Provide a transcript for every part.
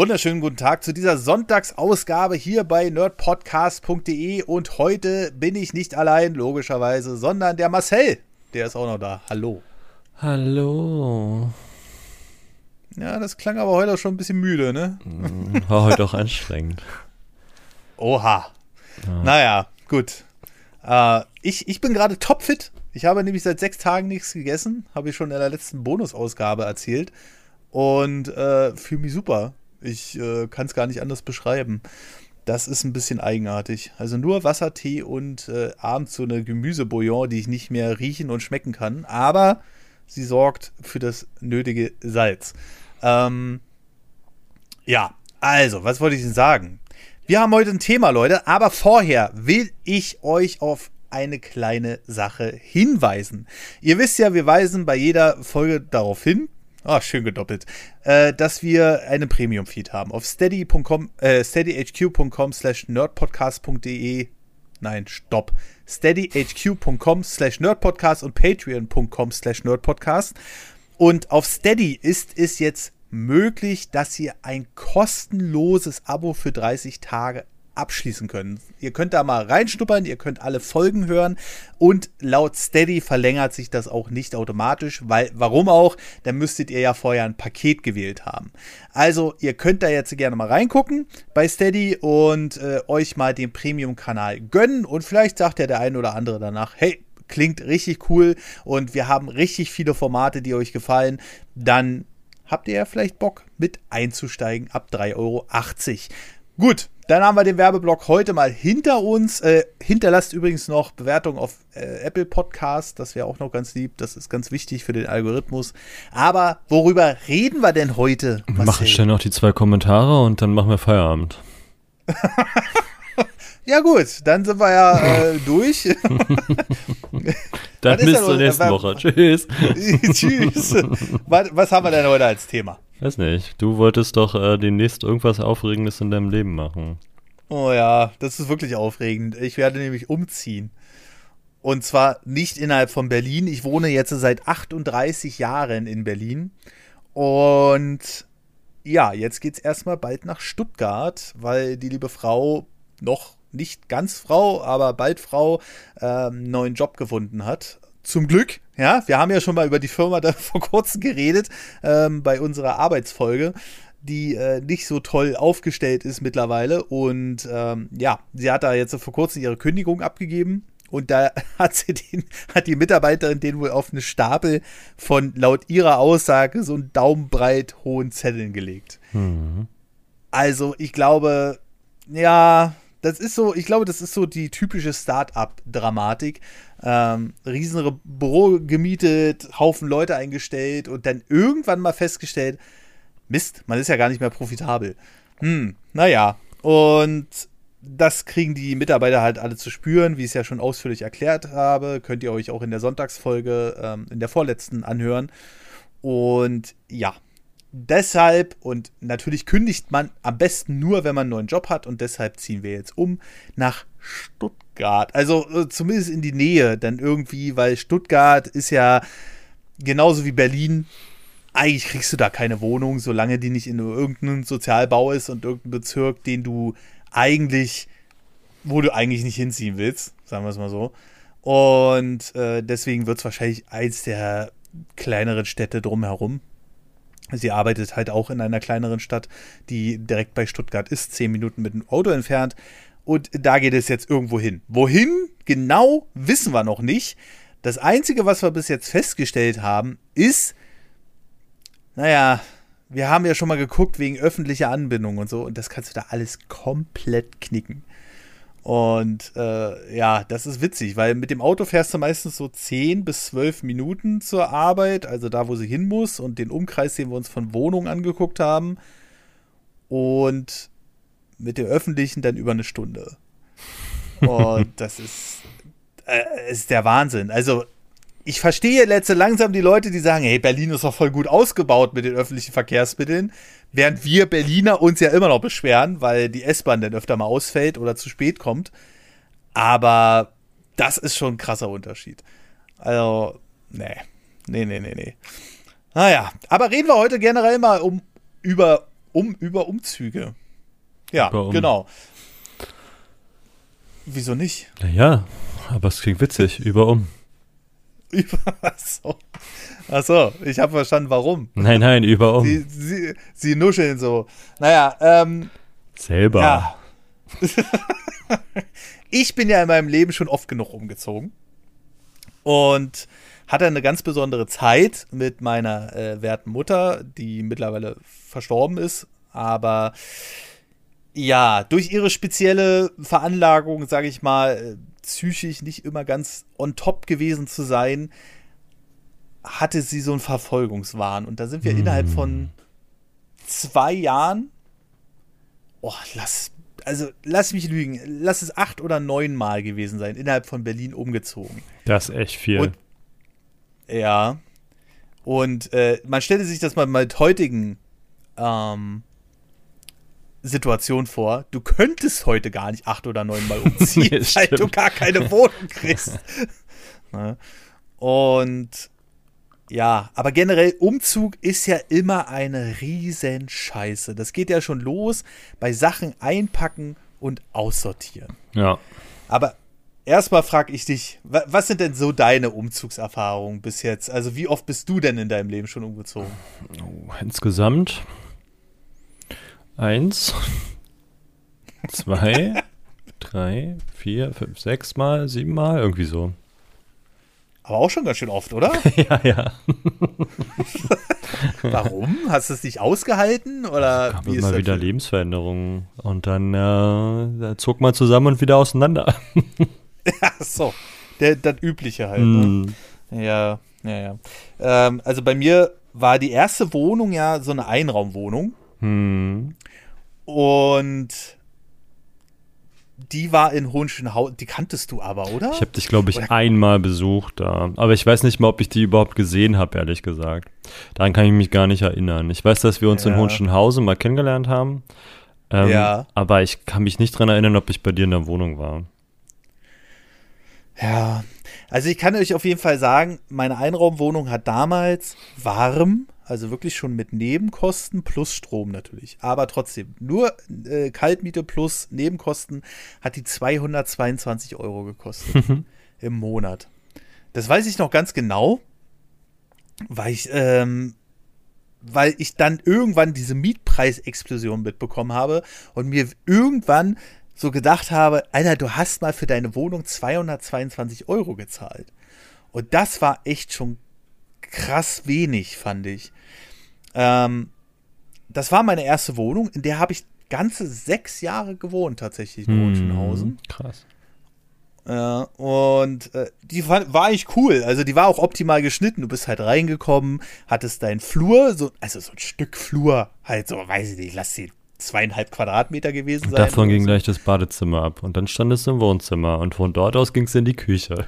wunderschönen guten Tag zu dieser Sonntagsausgabe hier bei nerdpodcast.de und heute bin ich nicht allein, logischerweise, sondern der Marcel, der ist auch noch da. Hallo. Hallo. Ja, das klang aber heute auch schon ein bisschen müde, ne? Hm, war heute auch anstrengend. Oha. Ja. Naja, gut. Äh, ich, ich bin gerade topfit. Ich habe nämlich seit sechs Tagen nichts gegessen, habe ich schon in der letzten Bonusausgabe erzählt und äh, fühle mich super. Ich äh, kann es gar nicht anders beschreiben. Das ist ein bisschen eigenartig. Also nur Wasser, Tee und äh, abends so eine Gemüsebouillon, die ich nicht mehr riechen und schmecken kann. Aber sie sorgt für das nötige Salz. Ähm, ja, also, was wollte ich denn sagen? Wir haben heute ein Thema, Leute, aber vorher will ich euch auf eine kleine Sache hinweisen. Ihr wisst ja, wir weisen bei jeder Folge darauf hin, Ah, schön gedoppelt. Äh, dass wir einen Premium-Feed haben. Auf steady.com, äh, steadyhq.com slash nerdpodcast.de Nein, stopp. steadyhq.com slash nerdpodcast und patreon.com slash nerdpodcast. Und auf Steady ist es jetzt möglich, dass ihr ein kostenloses Abo für 30 Tage abschließen können. Ihr könnt da mal reinschnuppern, ihr könnt alle Folgen hören und laut Steady verlängert sich das auch nicht automatisch, weil warum auch? Dann müsstet ihr ja vorher ein Paket gewählt haben. Also ihr könnt da jetzt gerne mal reingucken bei Steady und äh, euch mal den Premium-Kanal gönnen und vielleicht sagt ja der eine oder andere danach, hey, klingt richtig cool und wir haben richtig viele Formate, die euch gefallen, dann habt ihr ja vielleicht Bock mit einzusteigen ab 3,80 Euro. Gut, dann haben wir den Werbeblock heute mal hinter uns. Äh, hinterlasst übrigens noch Bewertungen auf äh, Apple Podcast. Das wäre auch noch ganz lieb. Das ist ganz wichtig für den Algorithmus. Aber worüber reden wir denn heute? Marcel? Mach ich schnell noch die zwei Kommentare und dann machen wir Feierabend. ja gut, dann sind wir ja äh, durch. dann bis zur nächsten Woche. Tschüss. Tschüss. Was, was haben wir denn heute als Thema? Weiß nicht. Du wolltest doch äh, demnächst irgendwas Aufregendes in deinem Leben machen. Oh ja, das ist wirklich aufregend. Ich werde nämlich umziehen. Und zwar nicht innerhalb von Berlin. Ich wohne jetzt seit 38 Jahren in Berlin. Und ja, jetzt geht es erstmal bald nach Stuttgart, weil die liebe Frau noch nicht ganz Frau, aber bald Frau, einen neuen Job gefunden hat. Zum Glück, ja, wir haben ja schon mal über die Firma da vor kurzem geredet, ähm, bei unserer Arbeitsfolge, die äh, nicht so toll aufgestellt ist mittlerweile. Und ähm, ja, sie hat da jetzt vor kurzem ihre Kündigung abgegeben. Und da hat sie den, hat die Mitarbeiterin den wohl auf eine Stapel von laut ihrer Aussage so einen daumenbreit hohen Zetteln gelegt. Mhm. Also, ich glaube, ja, das ist so, ich glaube, das ist so die typische Start-up-Dramatik. Ähm, riesen Büro gemietet, Haufen Leute eingestellt und dann irgendwann mal festgestellt, Mist, man ist ja gar nicht mehr profitabel. Hm, naja. Und das kriegen die Mitarbeiter halt alle zu spüren, wie ich es ja schon ausführlich erklärt habe. Könnt ihr euch auch in der Sonntagsfolge, ähm, in der vorletzten anhören. Und ja, deshalb und natürlich kündigt man am besten nur, wenn man einen neuen Job hat und deshalb ziehen wir jetzt um nach Stuttgart. Also äh, zumindest in die Nähe, dann irgendwie, weil Stuttgart ist ja genauso wie Berlin. Eigentlich kriegst du da keine Wohnung, solange die nicht in irgendeinem Sozialbau ist und irgendein Bezirk, den du eigentlich, wo du eigentlich nicht hinziehen willst, sagen wir es mal so. Und äh, deswegen wird es wahrscheinlich eins der kleineren Städte drumherum. Sie arbeitet halt auch in einer kleineren Stadt, die direkt bei Stuttgart ist, zehn Minuten mit dem Auto entfernt. Und da geht es jetzt irgendwo hin. Wohin genau, wissen wir noch nicht. Das Einzige, was wir bis jetzt festgestellt haben, ist, naja, wir haben ja schon mal geguckt wegen öffentlicher Anbindung und so. Und das kannst du da alles komplett knicken. Und äh, ja, das ist witzig, weil mit dem Auto fährst du meistens so 10 bis 12 Minuten zur Arbeit, also da, wo sie hin muss, und den Umkreis, den wir uns von Wohnungen angeguckt haben. Und mit dem öffentlichen dann über eine Stunde. Und das ist, äh, ist der Wahnsinn. Also, ich verstehe letzte langsam die Leute, die sagen, hey, Berlin ist doch voll gut ausgebaut mit den öffentlichen Verkehrsmitteln. Während wir Berliner uns ja immer noch beschweren, weil die S-Bahn dann öfter mal ausfällt oder zu spät kommt. Aber das ist schon ein krasser Unterschied. Also, nee. Nee, nee, nee, nee. Naja, aber reden wir heute generell mal um über um über Umzüge. Ja, Über um. genau. Wieso nicht? Naja, aber es klingt witzig, über um. Über Achso. Achso, ich habe verstanden, warum. Nein, nein, über um. Sie, sie, sie nuscheln so. Naja, ähm, Selber. ja. ich bin ja in meinem Leben schon oft genug umgezogen. Und hatte eine ganz besondere Zeit mit meiner äh, werten Mutter, die mittlerweile verstorben ist. Aber ja, durch ihre spezielle Veranlagung, sage ich mal, äh, psychisch nicht immer ganz on top gewesen zu sein, hatte sie so einen Verfolgungswahn. Und da sind wir Hm. innerhalb von zwei Jahren, oh, lass, also lass mich lügen, lass es acht oder neun Mal gewesen sein, innerhalb von Berlin umgezogen. Das ist echt viel. Und- Ja. Und äh, man stelle sich das mal mit heutigen ähm, Situationen vor. Du könntest heute gar nicht acht oder neun Mal umziehen, Nee, weil du stimmt. gar keine Wohnung kriegst. Ne? Und ja, aber generell Umzug ist ja immer eine riesen Scheiße. Das geht ja schon los bei Sachen einpacken und aussortieren. ja. Aber erstmal frage ich dich, wa- was sind denn so deine Umzugserfahrungen bis jetzt? Also wie oft bist du denn in deinem Leben schon umgezogen? Insgesamt eins, zwei, drei, vier, fünf, sechs Mal, sieben Mal, irgendwie so. Aber auch schon ganz schön oft, oder? ja, ja. Warum? Hast du es nicht ausgehalten? Oder Gab wie immer wieder für- Lebensveränderungen und dann äh, zog man zusammen und wieder auseinander. Ach so, der, das Übliche halt. Ne? Hm. Ja, ja, ja. Ähm, also bei mir war die erste Wohnung ja so eine Einraumwohnung. Hm. Und die war in Hohenschönhausen. Die kanntest du aber, oder? Ich habe dich, glaube ich, Oder- einmal besucht da. Aber ich weiß nicht mal, ob ich die überhaupt gesehen habe, ehrlich gesagt. Daran kann ich mich gar nicht erinnern. Ich weiß, dass wir uns in Ja. Hohenschönhausen mal kennengelernt haben. Ähm, Ja. Aber ich kann mich nicht dran erinnern, ob ich bei dir in der Wohnung war. Ja, also ich kann euch auf jeden Fall sagen, meine Einraumwohnung hat damals warm, also wirklich schon mit Nebenkosten plus Strom natürlich, aber trotzdem nur äh, Kaltmiete plus Nebenkosten hat die 222 Euro gekostet im Monat. Das weiß ich noch ganz genau, weil ich ähm, weil ich dann irgendwann diese Mietpreisexplosion mitbekommen habe und mir irgendwann so gedacht habe, Alter, du hast mal für deine Wohnung 222 Euro gezahlt. Und das war echt schon krass wenig, fand ich. Ähm, das war meine erste Wohnung, in der habe ich ganze sechs Jahre gewohnt, tatsächlich in. Hm, Krass. Ja, und äh, die war, war eigentlich cool. Also die war auch optimal geschnitten. Du bist halt reingekommen, hattest deinen Flur, so, also so ein Stück Flur, halt so, weiß ich nicht, lass sie zweieinhalb Quadratmeter gewesen Und sein. davon ging so. gleich das Badezimmer ab. Und dann stand es im Wohnzimmer. Und von dort aus ging es in die Küche.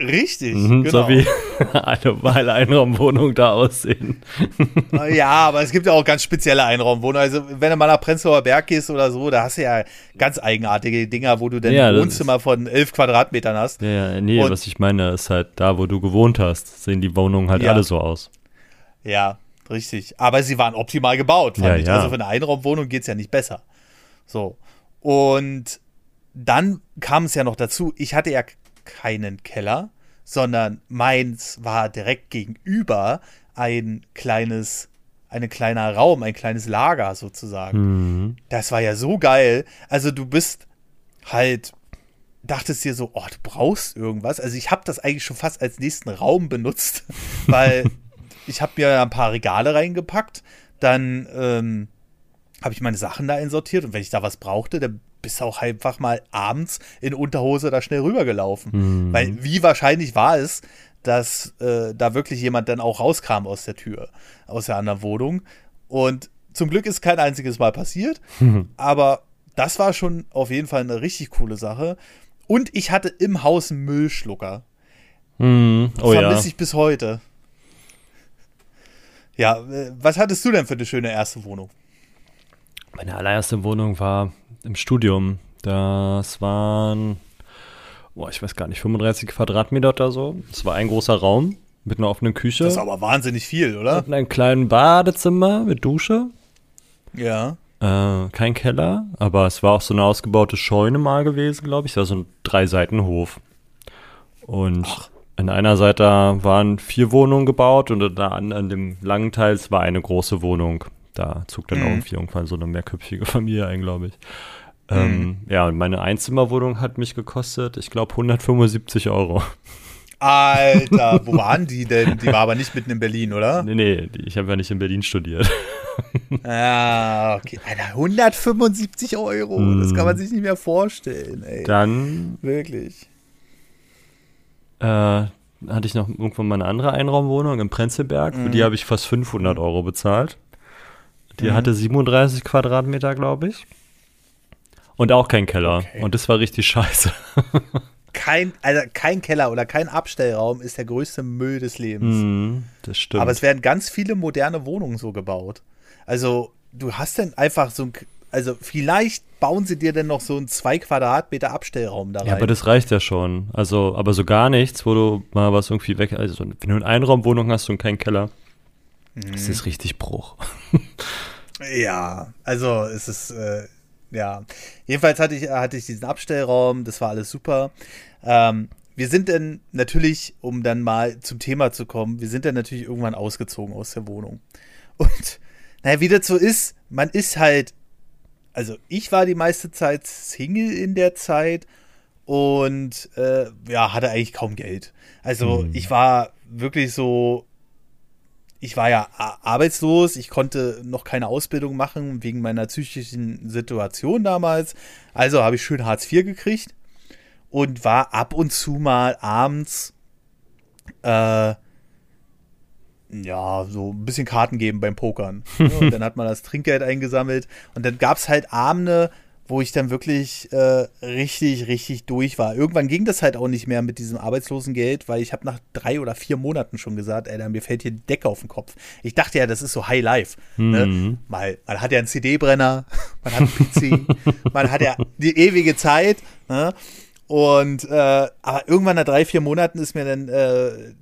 Richtig, Mhm, genau. So wie eine normale Einraumwohnung da aussehen. Ja, aber es gibt ja auch ganz spezielle Einraumwohnungen. Also, wenn du mal nach Prenzlauer Berg gehst oder so, da hast du ja ganz eigenartige Dinger, wo du dann Ja, ein Wohnzimmer von elf Quadratmetern hast. Ja, ja, nee, Und- was ich meine, ist halt da, wo du gewohnt hast, sehen die Wohnungen halt Ja. alle so aus. Ja, richtig. Aber sie waren optimal gebaut, fand Ja, ich. ja. Also für eine Einraumwohnung geht es ja nicht besser. So. Und dann kam es ja noch dazu, ich hatte ja keinen Keller, sondern meins war direkt gegenüber ein kleines, ein kleiner Raum, ein kleines Lager sozusagen. Mhm. Das war ja so geil. Also du bist halt, dachtest dir so, oh, du brauchst irgendwas. Also ich habe das eigentlich schon fast als nächsten Raum benutzt, weil ich habe mir ein paar Regale reingepackt, dann ähm, habe ich meine Sachen da einsortiert und wenn ich da was brauchte, dann bist auch einfach mal abends in Unterhose da schnell rübergelaufen. Mhm. Weil wie wahrscheinlich war es, dass äh, da wirklich jemand dann auch rauskam aus der Tür, aus der anderen Wohnung. Und zum Glück ist kein einziges Mal passiert, aber das war schon auf jeden Fall eine richtig coole Sache. Und ich hatte im Haus einen Müllschlucker. Mhm. Oh ja. Vermisse ich bis heute. Ja, äh, was hattest du denn für eine schöne erste Wohnung? Meine allererste Wohnung war im Studium. Das waren, boah, ich weiß gar nicht, 35 Quadratmeter oder so. Es war ein großer Raum mit einer offenen Küche. Das ist aber wahnsinnig viel, oder? und einem kleinen Badezimmer mit Dusche. Ja. Äh, kein Keller, aber es war auch so eine ausgebaute Scheune mal gewesen, glaube ich. Es war so ein Drei-Seiten-Hof. Und Ach. an einer Seite waren vier Wohnungen gebaut und an, an dem langen Teil war eine große Wohnung. Da zog dann mhm. irgendwie irgendwann so eine mehrköpfige Familie ein, glaube ich. Ähm, mhm. ja, und meine Einzimmerwohnung hat mich gekostet, ich glaube, 175 Euro. Alter, wo waren die denn? Die war aber nicht mitten in Berlin, oder? Nee, nee, ich habe ja nicht in Berlin studiert. Ah, okay. Alter, 175 Euro. Mm. Das kann man sich nicht mehr vorstellen, ey. Dann. Wirklich. Äh, hatte ich noch irgendwann mal eine andere Einraumwohnung in Prenzlberg. Mm. Für die mhm. habe ich fast 500 Euro bezahlt. Die mm. hatte 37 Quadratmeter, glaube ich. Und auch kein Keller. Okay. Und das war richtig scheiße. kein, also kein Keller oder kein Abstellraum ist der größte Müll des Lebens. Mm, das stimmt. Aber es werden ganz viele moderne Wohnungen so gebaut. Also, du hast dann einfach so ein. Also, vielleicht bauen sie dir denn noch so einen 2 Quadratmeter Abstellraum da rein. Ja, aber das reicht ja schon. Also, aber so gar nichts, wo du mal was irgendwie weg. Also, wenn du eine Einraumwohnung hast und keinen Keller, mhm. das ist richtig Bruch. ja, also, es ist. Äh, ja, jedenfalls hatte ich, hatte ich diesen Abstellraum, das war alles super. Ähm, wir sind dann natürlich, um dann mal zum Thema zu kommen, wir sind dann natürlich irgendwann ausgezogen aus der Wohnung. Und naja, wie das so ist, man ist halt, also ich war die meiste Zeit Single in der Zeit und äh, ja, hatte eigentlich kaum Geld. Also mhm. ich war wirklich so, ich war ja arbeitslos, ich konnte noch keine Ausbildung machen wegen meiner psychischen Situation damals. Also habe ich schön Hartz IV gekriegt und war ab und zu mal abends äh, ja, so ein bisschen Karten geben beim Pokern. und dann hat man das Trinkgeld eingesammelt und dann gab es halt Abende, wo ich dann wirklich äh, richtig, richtig durch war. Irgendwann ging das halt auch nicht mehr mit diesem Arbeitslosengeld, weil ich habe nach drei oder vier Monaten schon gesagt, ey, mir fällt hier Decke auf den Kopf. Ich dachte ja, das ist so High Life. Ne? Mhm. Ne? Mal, man hat ja einen CD-Brenner, man hat einen PC, man hat ja die ewige Zeit. Ne? Und äh, aber irgendwann nach drei, vier Monaten ist mir dann äh,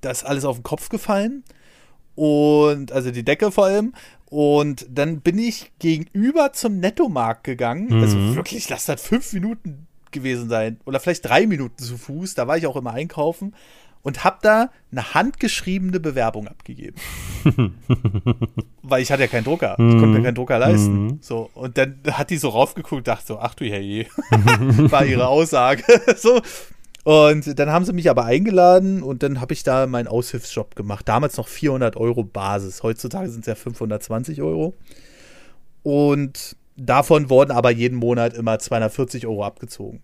das alles auf den Kopf gefallen. Und also die Decke vor allem. Und dann bin ich gegenüber zum Nettomarkt gegangen. Also mhm. Also wirklich, lass das fünf Minuten gewesen sein. Oder vielleicht drei Minuten zu Fuß. Da war ich auch immer einkaufen. Und habe da eine handgeschriebene Bewerbung abgegeben. Weil ich hatte ja keinen Drucker. Ich konnte mir mhm. keinen Drucker leisten. Mhm. So, und dann hat die so raufgeguckt, dachte so, ach du Herrje. war ihre Aussage. so. Und dann haben sie mich aber eingeladen und dann habe ich da meinen Aushilfsjob gemacht. Damals noch 400 Euro Basis. Heutzutage sind es ja 520 Euro. Und davon wurden aber jeden Monat immer 240 Euro abgezogen.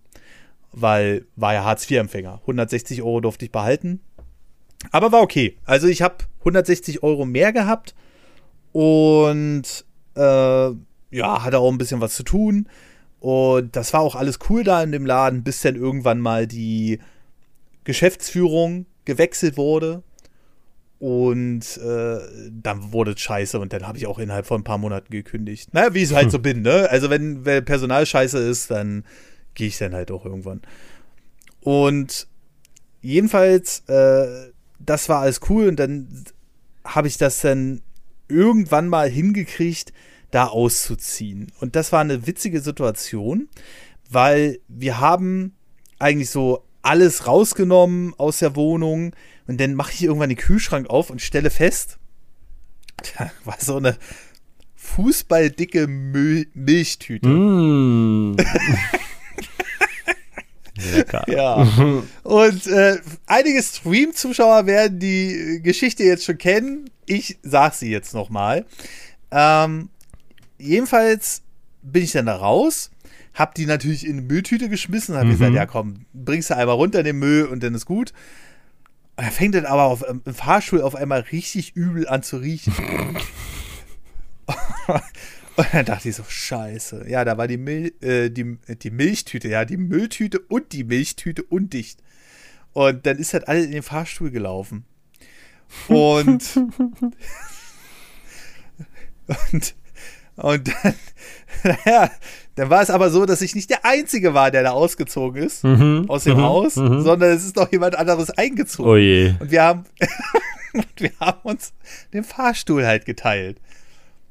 Weil war ja Hartz-IV-Empfänger. 160 Euro durfte ich behalten. Aber war okay. Also ich habe 160 Euro mehr gehabt und äh, ja, hatte auch ein bisschen was zu tun. Und das war auch alles cool da in dem Laden, bis dann irgendwann mal die Geschäftsführung gewechselt wurde. Und äh, dann wurde es scheiße und dann habe ich auch innerhalb von ein paar Monaten gekündigt. Naja, wie ich halt hm. so bin, ne? Also wenn, wenn Personal scheiße ist, dann gehe ich dann halt auch irgendwann. Und jedenfalls, äh, das war alles cool und dann habe ich das dann irgendwann mal hingekriegt, da auszuziehen. Und das war eine witzige Situation, weil wir haben eigentlich so alles rausgenommen aus der Wohnung und dann mache ich irgendwann den Kühlschrank auf und stelle fest, da war so eine fußballdicke Mil Milchtüte. Mm. Lecker. Ja. Und äh, einige Stream-Zuschauer werden die Geschichte jetzt schon kennen. Ich sag sie jetzt nochmal. Ähm, jedenfalls bin ich dann da raus, hab die natürlich in eine Mülltüte geschmissen, hab mhm. gesagt, ja komm, bringst du einmal runter den Müll und dann ist gut. Und er fängt dann aber auf, im Fahrstuhl auf einmal richtig übel an zu riechen. und dann dachte ich so, scheiße. Ja, da war die, Mil äh, die, die Milchtüte, ja, die Mülltüte und die Milchtüte undicht. Und dann ist halt alles in den Fahrstuhl gelaufen. Und, und und dann, naja, dann war es aber so, dass ich nicht der Einzige war, der da ausgezogen ist mhm, aus dem mhm, Haus, mhm. sondern es ist noch jemand anderes eingezogen. Oh je. Und wir haben, wir haben uns den Fahrstuhl halt geteilt.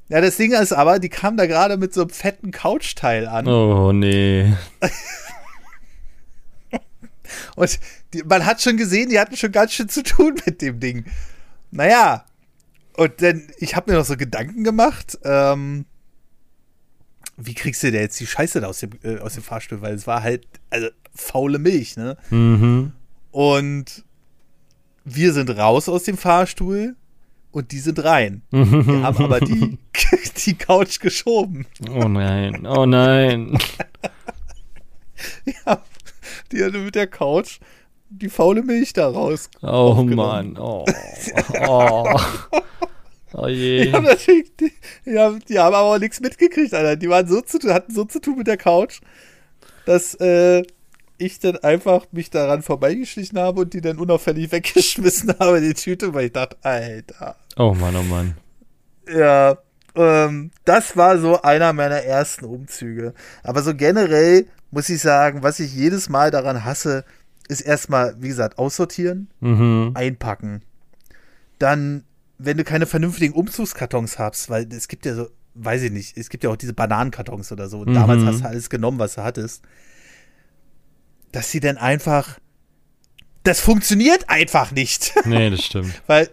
Ja, das Ding ist aber, die kam da gerade mit so einem fetten Couchteil an. Oh, nee. Und die, man hat schon gesehen, die hatten schon ganz schön zu tun mit dem Ding. Naja, und dann, ich habe mir noch so Gedanken gemacht, ähm, wie kriegst du denn jetzt die Scheiße da aus dem, äh, aus dem Fahrstuhl? Weil es war halt, also faule Milch, ne? Mhm. Und wir sind raus aus dem Fahrstuhl und die sind rein. Wir haben aber die, die Couch geschoben. Oh nein, oh nein. Ja, die hatte mit der Couch die faule Milch da raus. Oh. Mann, oh. Oh, oh je. Die haben natürlich, die, die, haben, die haben aber auch nichts mitgekriegt, Alter. Die waren so zu, hatten so zu tun mit der Couch, dass äh, ich dann einfach mich daran vorbeigeschlichen habe und die dann unauffällig weggeschmissen habe, die Tüte, weil ich dachte, Alter. Oh Mann, oh Mann. Ja, ähm, das war so einer meiner ersten Umzüge. Aber so generell muss ich sagen, was ich jedes Mal daran hasse, ist erstmal, wie gesagt, aussortieren, Mhm. einpacken. Dann, wenn du keine vernünftigen Umzugskartons hast, weil es gibt ja so, weiß ich nicht, es gibt ja auch diese Bananenkartons oder so. Und Mhm. damals hast du alles genommen, was du hattest. Dass sie dann einfach. Das funktioniert einfach nicht. Nee, das stimmt. Weil,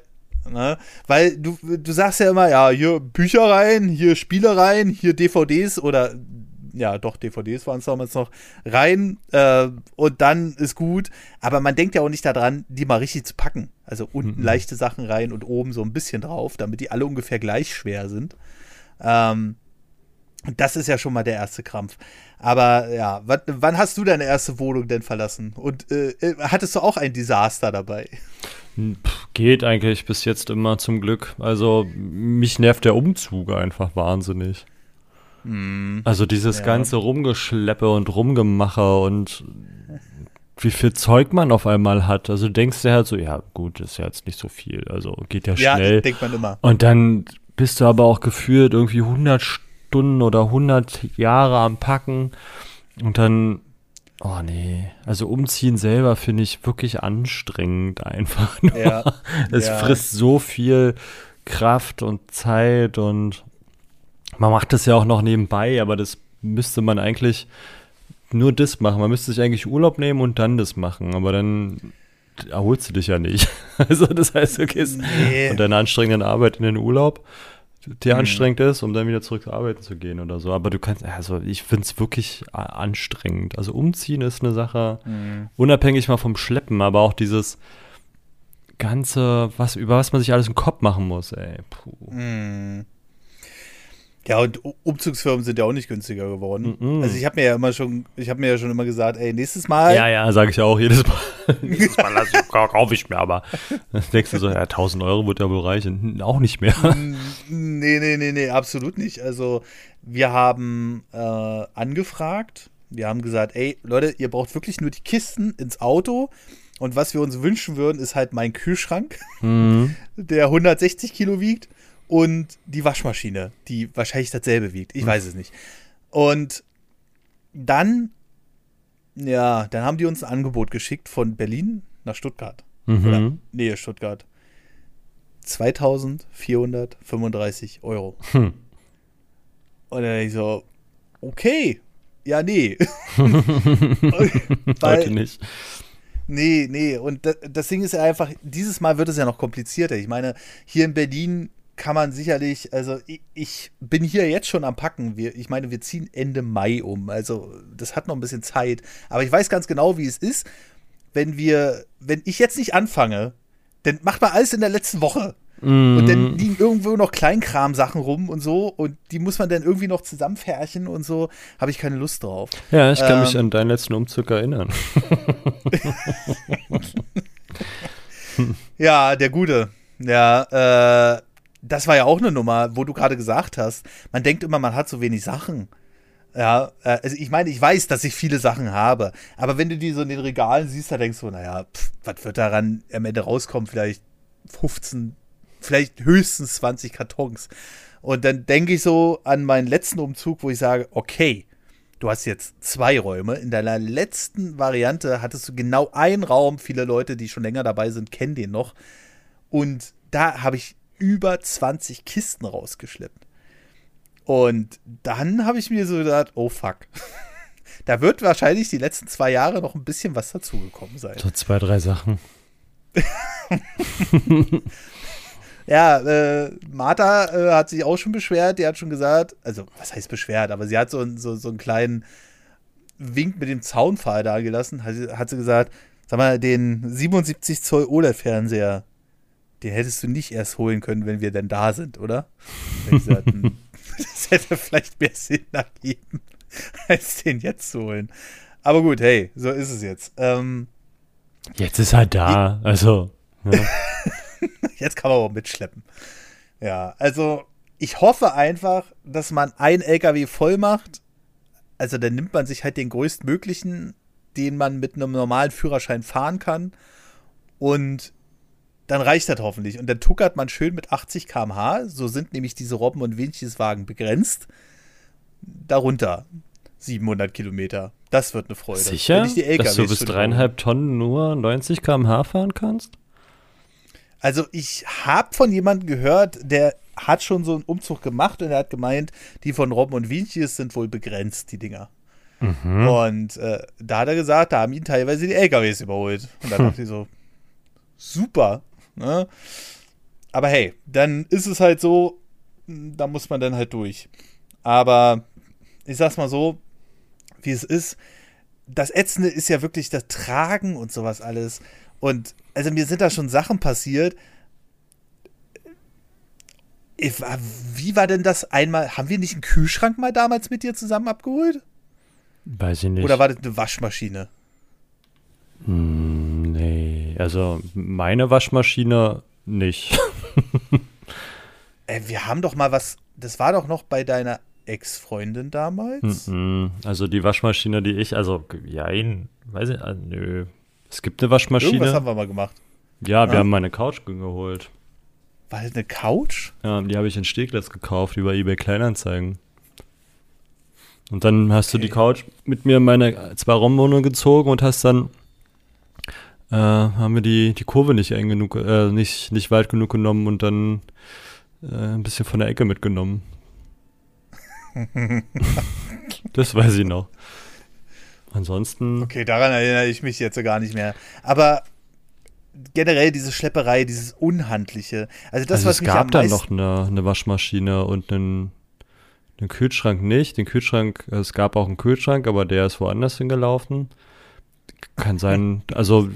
ne, weil du, du sagst ja immer, ja, hier Bücher rein, hier Spiele rein, hier DVDs oder ja, doch, DVDs waren es damals noch, rein äh, und dann ist gut. Aber man denkt ja auch nicht daran, die mal richtig zu packen. Also unten Mhm. leichte Sachen rein und oben so ein bisschen drauf, damit die alle ungefähr gleich schwer sind. Ähm, das ist ja schon mal der erste Krampf. Aber ja, wann, wann hast du deine erste Wohnung denn verlassen? Und äh, äh, hattest du auch ein Desaster dabei? Pff, Geht eigentlich bis jetzt immer zum Glück. Also mich nervt der Umzug einfach wahnsinnig. Also dieses Ja. ganze Rumgeschleppe und Rumgemache und wie viel Zeug man auf einmal hat. Also du denkst dir halt so, ja gut, ist ja jetzt nicht so viel. Also geht ja Ja, schnell. denkt man immer. Und dann bist du aber auch gefühlt irgendwie 100 Stunden oder 100 Jahre am Packen. Und dann, oh nee, also umziehen selber finde ich wirklich anstrengend einfach. nur. Ja, es ja. frisst so viel Kraft und Zeit und man macht das ja auch noch nebenbei, aber das müsste man eigentlich nur das machen. Man müsste sich eigentlich Urlaub nehmen und dann das machen, aber dann erholst du dich ja nicht. Also das heißt, du gehst Nee. von deiner anstrengenden Arbeit in den Urlaub, der Mhm. anstrengend ist, um dann wieder zurück zur Arbeit zu gehen oder so. Aber du kannst, also ich finde es wirklich anstrengend. Also umziehen ist eine Sache, Mhm. unabhängig mal vom Schleppen, aber auch dieses ganze, was, über was man sich alles im Kopf machen muss, ey. Puh. Mm. Ja, und Umzugsfirmen sind ja auch nicht günstiger geworden. Mhm. Also ich habe mir ja immer schon, ich habe mir ja schon immer gesagt, ey, nächstes Mal. Ja, ja, sage ich ja auch jedes Mal. jedes Mal lass ich, kaufe ich mir aber. Denkst du so, ja, 1000 Euro wird ja wohl reichen. Auch nicht mehr. Mm, Nee, nee, nee, nee, absolut nicht. Also wir haben äh, angefragt, wir haben gesagt, ey, Leute, ihr braucht wirklich nur die Kisten ins Auto. Und was wir uns wünschen würden, ist halt mein Kühlschrank, Mhm. der 160 Kilo wiegt und die Waschmaschine, die wahrscheinlich dasselbe wiegt. Ich weiß es nicht. Und dann, ja, dann haben die uns ein Angebot geschickt von Berlin nach Stuttgart. Oder Mhm. Nähe Stuttgart. 2435 Euro. Hm. Und dann ich so, okay, ja, nee. Heute Weil, nicht. nee, nee. Und das, das Ding ist ja einfach, dieses Mal wird es ja noch komplizierter. Ich meine, hier in Berlin kann man sicherlich, also ich, ich bin hier jetzt schon am Packen. Wir, ich meine, wir ziehen Ende Mai um. Also das hat noch ein bisschen Zeit. Aber ich weiß ganz genau, wie es ist, wenn wir, wenn ich jetzt nicht anfange, dann macht man alles in der letzten Woche. Und dann liegen irgendwo noch Kleinkram-Sachen rum und so. Und die muss man dann irgendwie noch zusammenfärchen und so. Habe ich keine Lust drauf. Ja, ich kann mich ähm, an deinen letzten Umzug erinnern. Ja, der Gute. Ja, äh, das war ja auch eine Nummer, wo du gerade gesagt hast, man denkt immer, man hat so wenig Sachen. Ja, äh, also ich meine, ich weiß, dass ich viele Sachen habe, aber wenn du die so in den Regalen siehst, da denkst du, naja, was wird daran am Ende rauskommen? Vielleicht 15, vielleicht höchstens 20 Kartons. Und dann denke ich so an meinen letzten Umzug, wo ich sage, okay, du hast jetzt zwei Räume. In deiner letzten Variante hattest du genau einen Raum. Viele Leute, die schon länger dabei sind, kennen den noch. Und da habe ich über 20 Kisten rausgeschleppt. Und dann habe ich mir so gedacht, oh fuck. da wird wahrscheinlich die letzten zwei Jahre noch ein bisschen was dazugekommen sein. So zwei, drei Sachen. ja, äh, Martha äh, hat sich auch schon beschwert. Die hat schon gesagt, also was heißt beschwert, aber sie hat so, so, so einen kleinen Wink mit dem Zaunpfahl da gelassen. Hat, hat sie gesagt, sag mal, den 77 Zoll OLED-Fernseher, den hättest du nicht erst holen können, wenn wir denn da sind, oder? Hm, das hätte vielleicht mehr Sinn ergeben, als den jetzt zu holen. Aber gut, hey, so ist es jetzt. Ähm, jetzt ist er da, also. Ja. jetzt kann man auch mitschleppen. Ja, also ich hoffe einfach, dass man ein LKW voll macht. Also dann nimmt man sich halt den größtmöglichen, den man mit einem normalen Führerschein fahren kann. Und dann reicht das hoffentlich. Und dann tuckert man schön mit 80 km/h. So sind nämlich diese Robben- und Wincheswagen begrenzt. Darunter 700 Kilometer. Das wird eine Freude. Sicher? Dass du bis dreieinhalb Tonnen nur 90 km/h fahren kannst? Also ich habe von jemandem gehört, der hat schon so einen Umzug gemacht und er hat gemeint, die von Robben und Winches sind wohl begrenzt, die Dinger. Mhm. Und äh, da hat er gesagt, da haben ihn teilweise die LKWs überholt. Und dann hm. dachte ich so, super. Ne? Aber hey, dann ist es halt so, da muss man dann halt durch. Aber ich sag's mal so, wie es ist. Das Ätzende ist ja wirklich das Tragen und sowas alles. Und also mir sind da schon Sachen passiert. Wie war denn das einmal? Haben wir nicht einen Kühlschrank mal damals mit dir zusammen abgeholt? Weiß ich nicht. Oder war das eine Waschmaschine? Hm, nee, also meine Waschmaschine nicht. Ey, wir haben doch mal was, das war doch noch bei deiner Ex-Freundin damals? Also die Waschmaschine, die ich, also, jein, weiß ich, also, nö. Es gibt eine Waschmaschine. Irgendwas haben wir mal gemacht. Ja, wir ah. haben meine Couch geholt. War das eine Couch? Ja, die habe ich in Steglitz gekauft über eBay Kleinanzeigen. Und dann hast okay. du die Couch mit mir in meine zwei Raumwohnung gezogen und hast dann äh, haben wir die, die Kurve nicht eng genug, äh, nicht, nicht weit genug genommen und dann äh, ein bisschen von der Ecke mitgenommen. das weiß ich noch. Ansonsten. Okay, daran erinnere ich mich jetzt gar nicht mehr. Aber generell diese Schlepperei, dieses Unhandliche. Also das, also was es gab da noch eine, eine, Waschmaschine und einen, einen Kühlschrank nicht. Den Kühlschrank, es gab auch einen Kühlschrank, aber der ist woanders hingelaufen. Kann sein, also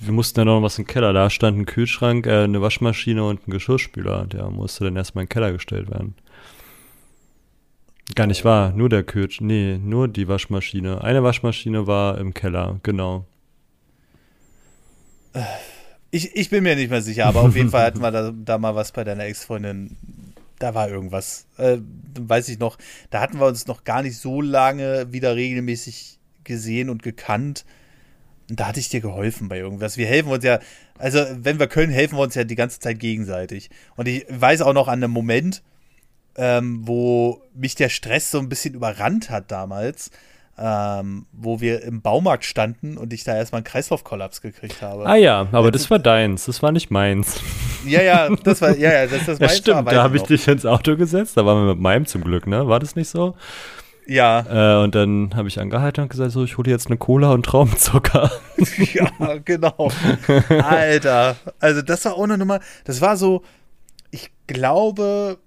wir mussten ja noch was im Keller. Da stand ein Kühlschrank, äh, eine Waschmaschine und ein Geschirrspüler. Der musste dann erstmal in den Keller gestellt werden. Gar nicht wahr, nur der Kühlschrank. Nee, nur die Waschmaschine. Eine Waschmaschine war im Keller, genau. Ich, ich bin mir nicht mehr sicher, aber auf jeden Fall hatten wir da, da mal was bei deiner Ex-Freundin. Da war irgendwas. Äh, weiß ich noch. Da hatten wir uns noch gar nicht so lange wieder regelmäßig gesehen und gekannt. Und da hatte ich dir geholfen bei irgendwas. Wir helfen uns ja, also wenn wir können, helfen wir uns ja die ganze Zeit gegenseitig. Und ich weiß auch noch an einem Moment, ähm, wo mich der Stress so ein bisschen überrannt hat damals, ähm, wo wir im Baumarkt standen und ich da erstmal einen Kreislaufkollaps gekriegt habe. Ah ja, aber das war deins, das war nicht meins. Ja, ja, das war, ja, ja, das, das ja, stimmt, war, da habe ich dich ins Auto gesetzt, da waren wir mit meinem zum Glück, ne? War das nicht so? Ja. Äh, und dann habe ich angehalten und gesagt, so, ich hole jetzt eine Cola und Traumzucker. ja, genau. Alter, also das war auch eine Nummer, das war so, ich glaube,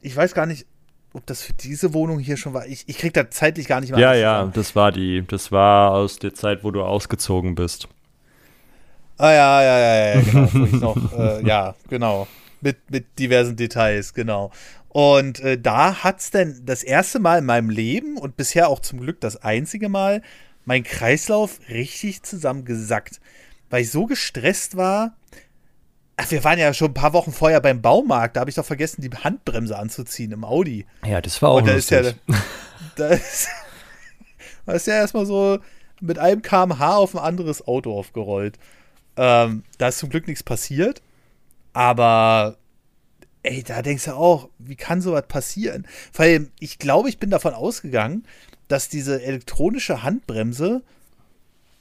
ich weiß gar nicht, ob das für diese Wohnung hier schon war. Ich, ich krieg da zeitlich gar nicht mehr. Ja, ja, das war die. Das war aus der Zeit, wo du ausgezogen bist. Ah ja, ja, ja, ja, genau. noch, äh, ja, genau. Mit, mit diversen Details, genau. Und äh, da hat es dann das erste Mal in meinem Leben und bisher auch zum Glück das einzige Mal mein Kreislauf richtig zusammengesackt. Weil ich so gestresst war, Ach, wir waren ja schon ein paar Wochen vorher beim Baumarkt. Da habe ich doch vergessen, die Handbremse anzuziehen im Audi. Ja, das war auch Und da lustig. ist ja, da ist, da ist ja erstmal so mit einem kmh auf ein anderes Auto aufgerollt. Ähm, da ist zum Glück nichts passiert. Aber ey, da denkst du auch, wie kann sowas passieren? Weil ich glaube, ich bin davon ausgegangen, dass diese elektronische Handbremse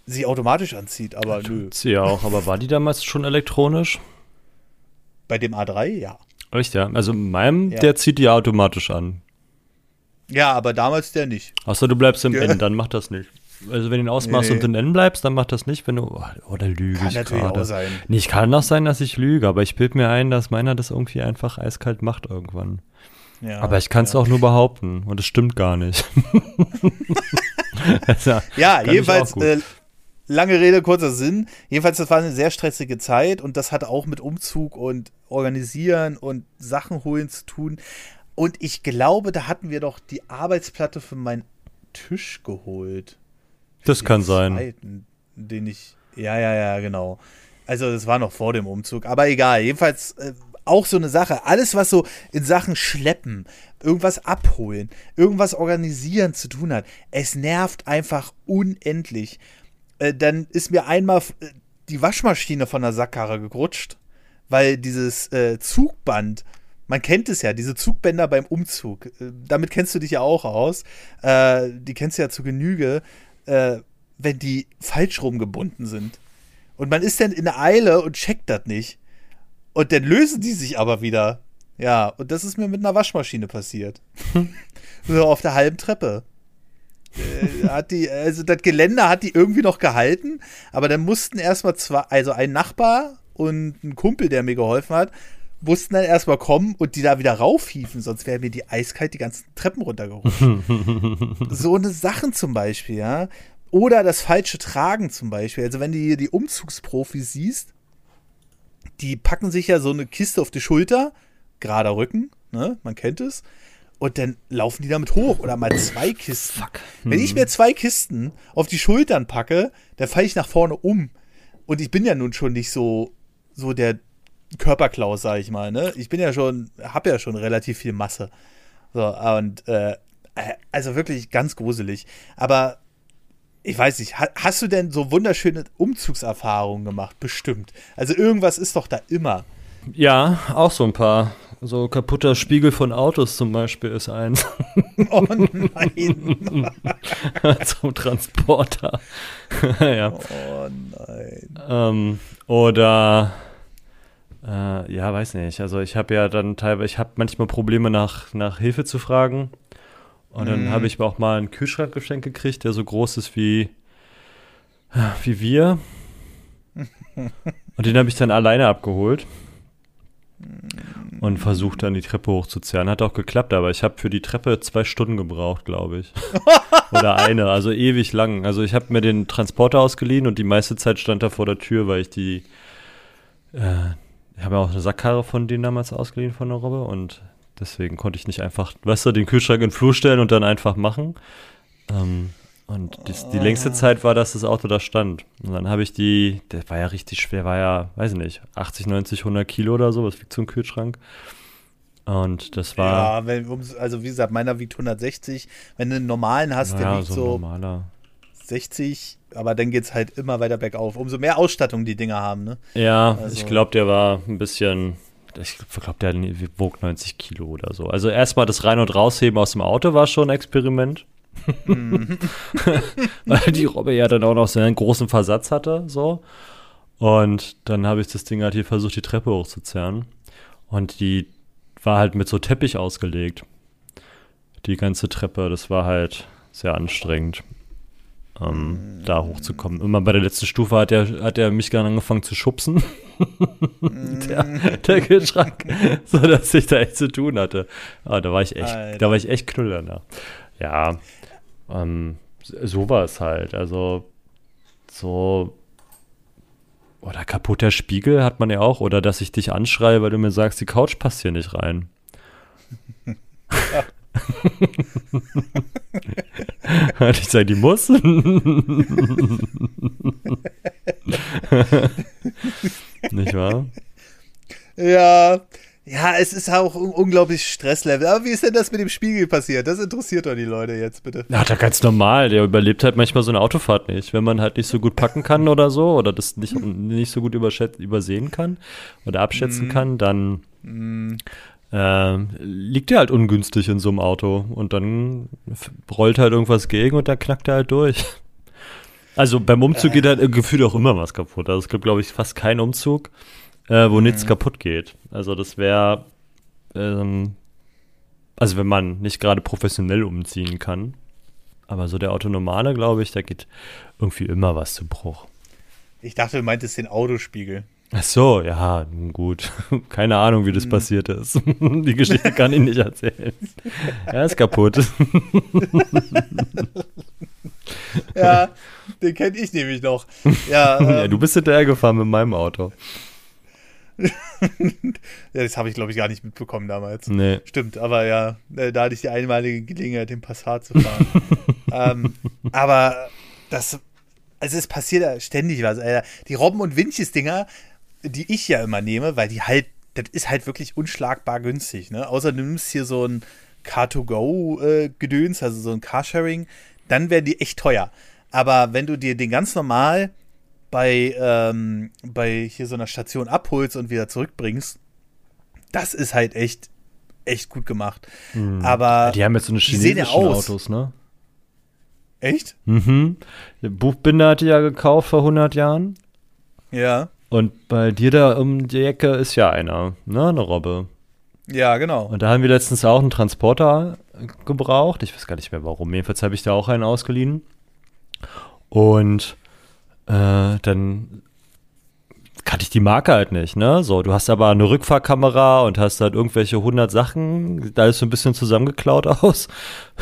sie automatisch anzieht, aber ja, nö. Sie ja auch, aber war die damals schon elektronisch? Bei dem A3, ja. Echt, ja? Also meinem, ja. der zieht die automatisch an. Ja, aber damals der nicht. Außer du bleibst im N, dann macht das nicht. Also wenn du ihn ausmachst nee, und in N bleibst, dann macht das nicht, wenn du. Oh, oder lüge kann ich natürlich gerade. Auch sein. Nee, ich kann auch sein, dass ich lüge, aber ich bild mir ein, dass meiner das irgendwie einfach eiskalt macht irgendwann. Ja, aber ich kann es ja. auch nur behaupten und es stimmt gar nicht. also, ja, jedenfalls äh, lange Rede, kurzer Sinn. Jedenfalls, das war eine sehr stressige Zeit und das hat auch mit Umzug und Organisieren und Sachen holen zu tun. Und ich glaube, da hatten wir doch die Arbeitsplatte für meinen Tisch geholt. Das kann zweiten, sein. Den ich. Ja, ja, ja, genau. Also, das war noch vor dem Umzug. Aber egal. Jedenfalls äh, auch so eine Sache. Alles, was so in Sachen Schleppen, irgendwas abholen, irgendwas organisieren zu tun hat, es nervt einfach unendlich. Äh, dann ist mir einmal äh, die Waschmaschine von der Sackkarre gerutscht, weil dieses äh, Zugband man kennt es ja, diese Zugbänder beim Umzug. Äh, damit kennst du dich ja auch aus. Äh, die kennst du ja zu Genüge äh, wenn die falsch rumgebunden sind. Und man ist dann in der Eile und checkt das nicht. Und dann lösen die sich aber wieder. Ja, und das ist mir mit einer Waschmaschine passiert. so auf der halben Treppe. äh, hat die, also das Geländer hat die irgendwie noch gehalten, aber dann mussten erstmal zwei, also ein Nachbar und ein Kumpel, der mir geholfen hat, mussten dann erstmal kommen und die da wieder raufhieven, sonst wäre mir die eiskalt die ganzen Treppen runtergerutscht. so eine Sachen zum Beispiel, ja. Oder das falsche Tragen zum Beispiel. Also wenn du hier die Umzugsprofis siehst, die packen sich ja so eine Kiste auf die Schulter, gerader Rücken, ne? Man kennt es. Und dann laufen die damit hoch oder mal zwei Kisten. Fuck. Wenn ich hm. mir zwei Kisten auf die Schultern packe, dann falle ich nach vorne um. Und ich bin ja nun schon nicht so, so der Körperklaus, sag ich mal, ne? Ich bin ja schon, hab ja schon relativ viel Masse. So, und äh, also wirklich ganz gruselig. Aber ich weiß nicht, hast du denn so wunderschöne Umzugserfahrungen gemacht? Bestimmt. Also irgendwas ist doch da immer. Ja, auch so ein paar. So kaputter Spiegel von Autos zum Beispiel ist eins. Oh nein. Zum Transporter. ja. Oh nein. Ähm, oder äh, ja, weiß nicht. Also ich habe ja dann teilweise, ich habe manchmal Probleme nach, nach Hilfe zu fragen. Und dann mm. habe ich auch mal einen Kühlschrankgeschenk gekriegt, der so groß ist wie, wie wir. Und den habe ich dann alleine abgeholt und versucht dann die Treppe hochzuzerren. Hat auch geklappt, aber ich habe für die Treppe zwei Stunden gebraucht, glaube ich. Oder eine, also ewig lang. Also ich habe mir den Transporter ausgeliehen und die meiste Zeit stand er vor der Tür, weil ich die äh, ich habe ja auch eine Sackkarre von denen damals ausgeliehen von der Robbe und deswegen konnte ich nicht einfach, weißt du, den Kühlschrank in den Flur stellen und dann einfach machen. Ähm, und die, die, längste Zeit war, dass das Auto da stand. Und dann habe ich die, der war ja richtig schwer, war ja, weiß ich nicht, 80, 90, 100 Kilo oder so, was wiegt so ein Kühlschrank. Und das war. Ja, wenn, also wie gesagt, meiner wiegt 160. Wenn du einen normalen hast, ja, der wiegt so, so normaler. 60, aber dann geht es halt immer weiter bergauf. Umso mehr Ausstattung die Dinger haben, ne? Ja, also. ich glaube, der war ein bisschen. Ich glaube, der wog 90 Kilo oder so. Also erstmal das Rein- und Rausheben aus dem Auto war schon ein Experiment. Mhm. Weil die Robbe ja dann auch noch so einen großen Versatz hatte, so. Und dann habe ich das Ding halt hier versucht, die Treppe hochzuzerren. Und die war halt mit so Teppich ausgelegt. Die ganze Treppe, das war halt sehr anstrengend ähm, da hochzukommen. Immer bei der letzten Stufe hat er, hat er mich gerne angefangen zu schubsen. der, der Kühlschrank, so dass ich da echt zu tun hatte. Ah, da war ich echt, Alter. da war ich echt knüller. Ja, ähm, so war es halt. Also so oder kaputter Spiegel hat man ja auch. Oder dass ich dich anschreie, weil du mir sagst, die Couch passt hier nicht rein. Hatte ich sage, die muss. Nicht wahr? Ja. Ja, es ist auch ein unglaublich Stresslevel. Aber wie ist denn das mit dem Spiegel passiert? Das interessiert doch die Leute jetzt, bitte. Ja, da ganz normal. Der überlebt halt manchmal so eine Autofahrt nicht. Wenn man halt nicht so gut packen kann oder so, oder das nicht, nicht so gut übersehen kann oder abschätzen mm. kann, dann mm äh, liegt er halt ungünstig in so einem Auto und dann rollt halt irgendwas gegen und dann knackt er halt durch. Also beim Umzug geht halt gefühlt auch immer was kaputt. Also es gibt, glaube ich, fast keinen Umzug, äh, wo mhm. nichts kaputt geht. Also das wäre, ähm, Also wenn man nicht gerade professionell umziehen kann. Aber so der Autonomale, glaube ich, da geht irgendwie immer was zu Bruch. Ich dachte, du meintest den Autospiegel. Ach so, ja, gut. Keine Ahnung, wie das hm. passiert ist. Die Geschichte kann ich nicht erzählen. Er ist kaputt. ja, den kenne ich nämlich noch. Ja, ähm, ja, du bist hinterher gefahren mit meinem Auto. ja, das habe ich, glaube ich, gar nicht mitbekommen damals. Nee. Stimmt, aber ja, äh, da hatte ich die einmalige Gelegenheit, den Passat zu fahren. ähm, aber das, also es passiert ja ständig was. Alter. Die Robben- und Winches-Dinger, die ich ja immer nehme, weil die halt, das ist halt wirklich unschlagbar günstig. Ne? Außer du nimmst hier so ein Car-to-Go-Gedöns, äh, also so ein Carsharing, dann werden die echt teuer. Aber wenn du dir den ganz normal bei, ähm, bei hier so einer Station abholst und wieder zurückbringst, das ist halt echt, echt gut gemacht. Mhm. Aber die haben jetzt so eine chinesischen ja Autos, ne? Echt? Mhm. Der Buchbinder hat die ja gekauft vor 100 Jahren. Ja. Und bei dir da um die Ecke ist ja einer, ne? Eine Robbe. Ja, genau. Und da haben wir letztens auch einen Transporter gebraucht. Ich weiß gar nicht mehr warum. Jedenfalls habe ich da auch einen ausgeliehen. Und äh, dann kannte ich die Marke halt nicht, ne? So, du hast aber eine Rückfahrkamera und hast halt irgendwelche 100 Sachen, da ist so ein bisschen zusammengeklaut aus.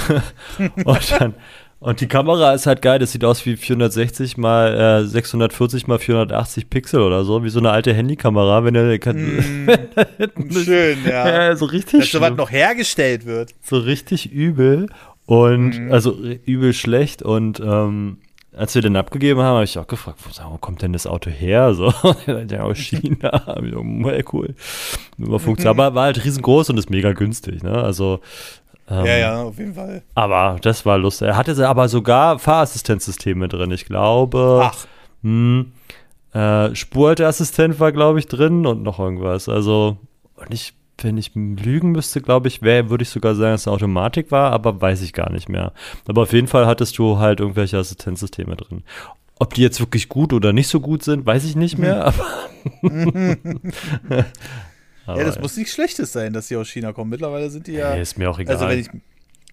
und dann und die Kamera ist halt geil, das sieht aus wie 460 mal äh, 640 mal 480 Pixel oder so, wie so eine alte Handykamera, wenn er mm, schön, ja. ja. so richtig Dass sowas noch hergestellt wird. So richtig übel und mm. also übel schlecht und ähm, als wir den abgegeben haben, habe ich auch gefragt, wo, kommt denn das Auto her? So, ja, aus China. well, cool. Aber war halt riesengroß und ist mega günstig, ne? Also ähm, ja, ja, auf jeden Fall. Aber das war lustig. Er hatte aber sogar Fahrassistenzsysteme drin, ich glaube. Ach. Mh, hm, äh, Spurhalteassistent war, glaube ich, drin und noch irgendwas. Also, und ich, wenn ich lügen müsste, glaube ich, würde ich sogar sagen, dass es eine Automatik war, aber weiß ich gar nicht mehr. Aber auf jeden Fall hattest du halt irgendwelche Assistenzsysteme drin. Ob die jetzt wirklich gut oder nicht so gut sind, weiß ich nicht mehr, aber. Aber, ja, das muss nichts Schlechtes sein, dass die aus China kommen. Mittlerweile sind die ja. Nee, ist mir auch egal. Also, wenn ich,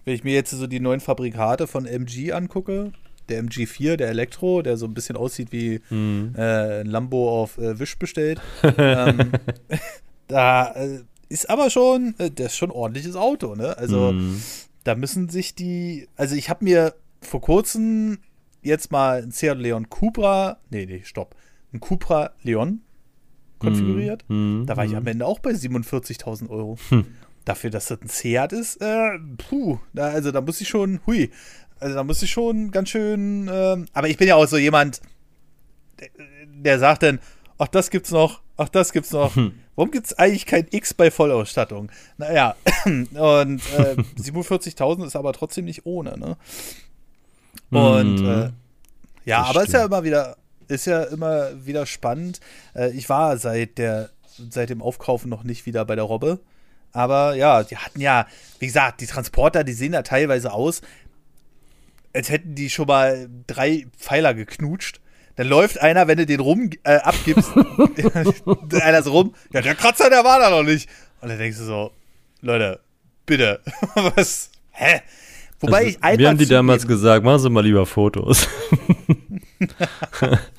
wenn ich mir jetzt so die neuen Fabrikate von MG angucke, der MG4, der Elektro, der so ein bisschen aussieht wie mhm. äh, ein Lambo auf äh, Wisch bestellt, ähm, da äh, ist aber schon, äh, das ist schon ein ordentliches Auto, ne? Also, mhm. da müssen sich die. Also, ich habe mir vor kurzem jetzt mal ein Seat Leon Cupra, nee, nee, stopp, ein Cupra Leon konfiguriert. Mm, da war ich am Ende auch bei 47.000 Euro. Hm. Dafür, dass das ein Seat ist, äh, puh, da, also da muss ich schon, hui, also da muss ich schon ganz schön, äh, aber ich bin ja auch so jemand, der, der sagt dann, ach, das gibt's noch, ach, das gibt's noch. Hm. Warum gibt's eigentlich kein X bei Vollausstattung? Naja, und äh, 47.000 ist aber trotzdem nicht ohne, ne? Und mm, äh, ja, aber es ist ja immer wieder ist ja immer wieder spannend. Äh, ich war seit, der, seit dem Aufkaufen noch nicht wieder bei der Robbe. Aber ja, die hatten ja, wie gesagt, die Transporter, die sehen da teilweise aus, als hätten die schon mal drei Pfeiler geknutscht. Dann läuft einer, wenn du den rum äh, abgibst, einer so rum, ja, der Kratzer, der war da noch nicht. Und dann denkst du so, Leute, bitte, was, hä? Wobei also, ich einmal. Wir haben die damals gesagt, machen Sie mal lieber Fotos.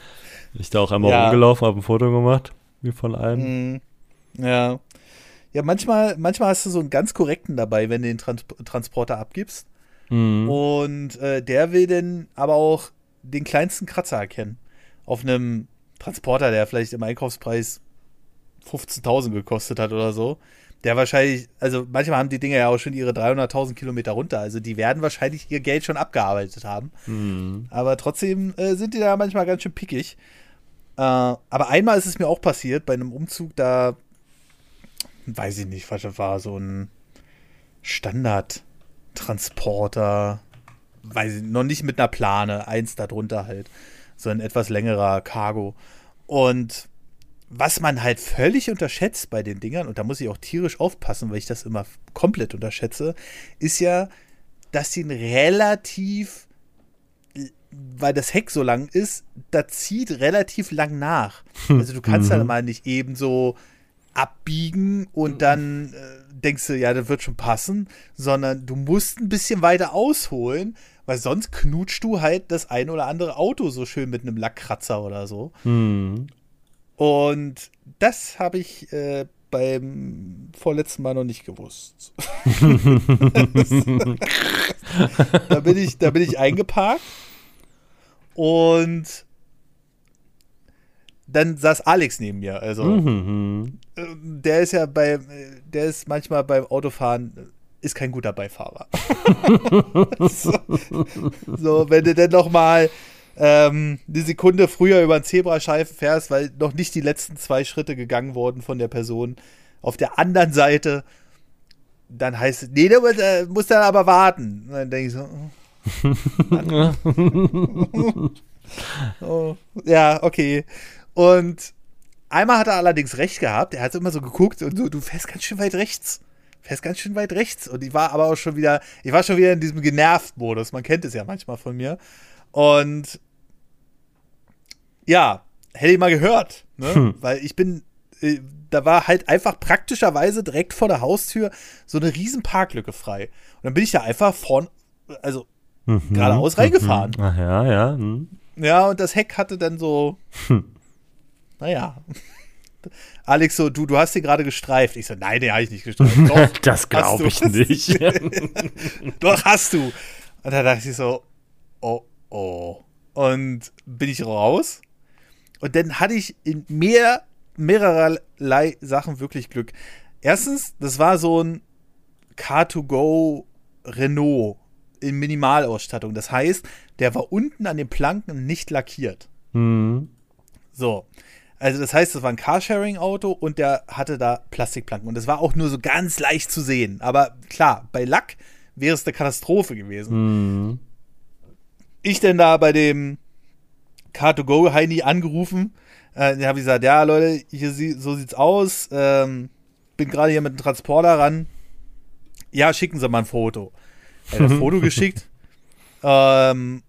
ich da auch einmal ja. rumgelaufen, habe ein Foto gemacht, wie von allem. Mhm. Ja. Ja, manchmal, manchmal hast du so einen ganz korrekten dabei, wenn du den Trans Transporter abgibst. Mhm. Und äh, der will dann aber auch den kleinsten Kratzer erkennen. Auf einem Transporter, der vielleicht im Einkaufspreis 15.000 gekostet hat oder so der wahrscheinlich, also manchmal haben die Dinge ja auch schon ihre 300.000 Kilometer runter. Also die werden wahrscheinlich ihr Geld schon abgearbeitet haben. Mhm. Aber trotzdem äh, sind die da manchmal ganz schön pickig. Äh, aber einmal ist es mir auch passiert bei einem Umzug, da weiß ich nicht, was das war, so ein Standard-Transporter, weiß ich, noch nicht mit einer Plane, eins darunter halt. So ein etwas längerer Cargo. Und was man halt völlig unterschätzt bei den Dingern, und da muss ich auch tierisch aufpassen, weil ich das immer komplett unterschätze, ist ja, dass sie relativ, weil das Heck so lang ist, da zieht relativ lang nach. Also du kannst mhm. halt mal nicht eben so abbiegen und dann äh, denkst du, ja, das wird schon passen, sondern du musst ein bisschen weiter ausholen, weil sonst knutscht du halt das ein oder andere Auto so schön mit einem Lackkratzer oder so. Hm. Und das habe ich äh, beim vorletzten Mal noch nicht gewusst. da, bin ich, da bin ich eingeparkt und dann saß Alex neben mir. Also Mhm. äh, der ist ja bei, der ist manchmal beim Autofahren äh, ist kein guter Beifahrer. so, so, wenn du dann noch mal ähm, eine Sekunde früher über einen Zebrastreifen fährst, weil noch nicht die letzten zwei Schritte gegangen wurden von der Person auf der anderen Seite, dann heißt es, nee, du musst, äh, musst dann aber warten. Und dann denke ich so, oh. ja, okay. Und einmal hat er allerdings recht gehabt. Er hat immer so geguckt und so, du fährst ganz schön weit rechts. Fährst ganz schön weit rechts. Und ich war aber auch schon wieder, ich war schon wieder in diesem Genervt-Modus. Man kennt es ja manchmal von mir. Und ja, hätte ich mal gehört. Ne? Hm. Weil ich bin, äh, da war halt einfach praktischerweise direkt vor der Haustür so eine riesen Parklücke frei. Und dann bin ich da einfach vorn, also Mhm. Geradeaus reingefahren. Mhm. Ach ja, ja. Hm. ja, und das Heck hatte dann so, naja. Alex so, du, du hast sie gerade gestreift. Ich so, nein, den habe ich nicht gestreift. Doch, Das glaube ich nicht. Doch, hast du. Und da dachte ich so, oh, oh. Und bin ich raus. Und dann hatte ich in mehr, mehrerlei Sachen wirklich Glück. Erstens, das war so ein Car2Go Renault in Minimalausstattung. Das heißt, der war unten an den Planken nicht lackiert. Hm. So. Also das heißt, das war ein Carsharing-Auto und der hatte da Plastikplanken. Und das war auch nur so ganz leicht zu sehen. Aber klar, bei Lack wäre es eine Katastrophe gewesen. Hm. Ich denn da bei dem Car2Go Heini angerufen. Äh, da habe ich gesagt, ja Leute, hier so sieht's aus. Ähm, bin gerade hier mit dem Transporter ran. Ja, schicken Sie mal ein Foto. Er hat ein Foto geschickt. Ähm,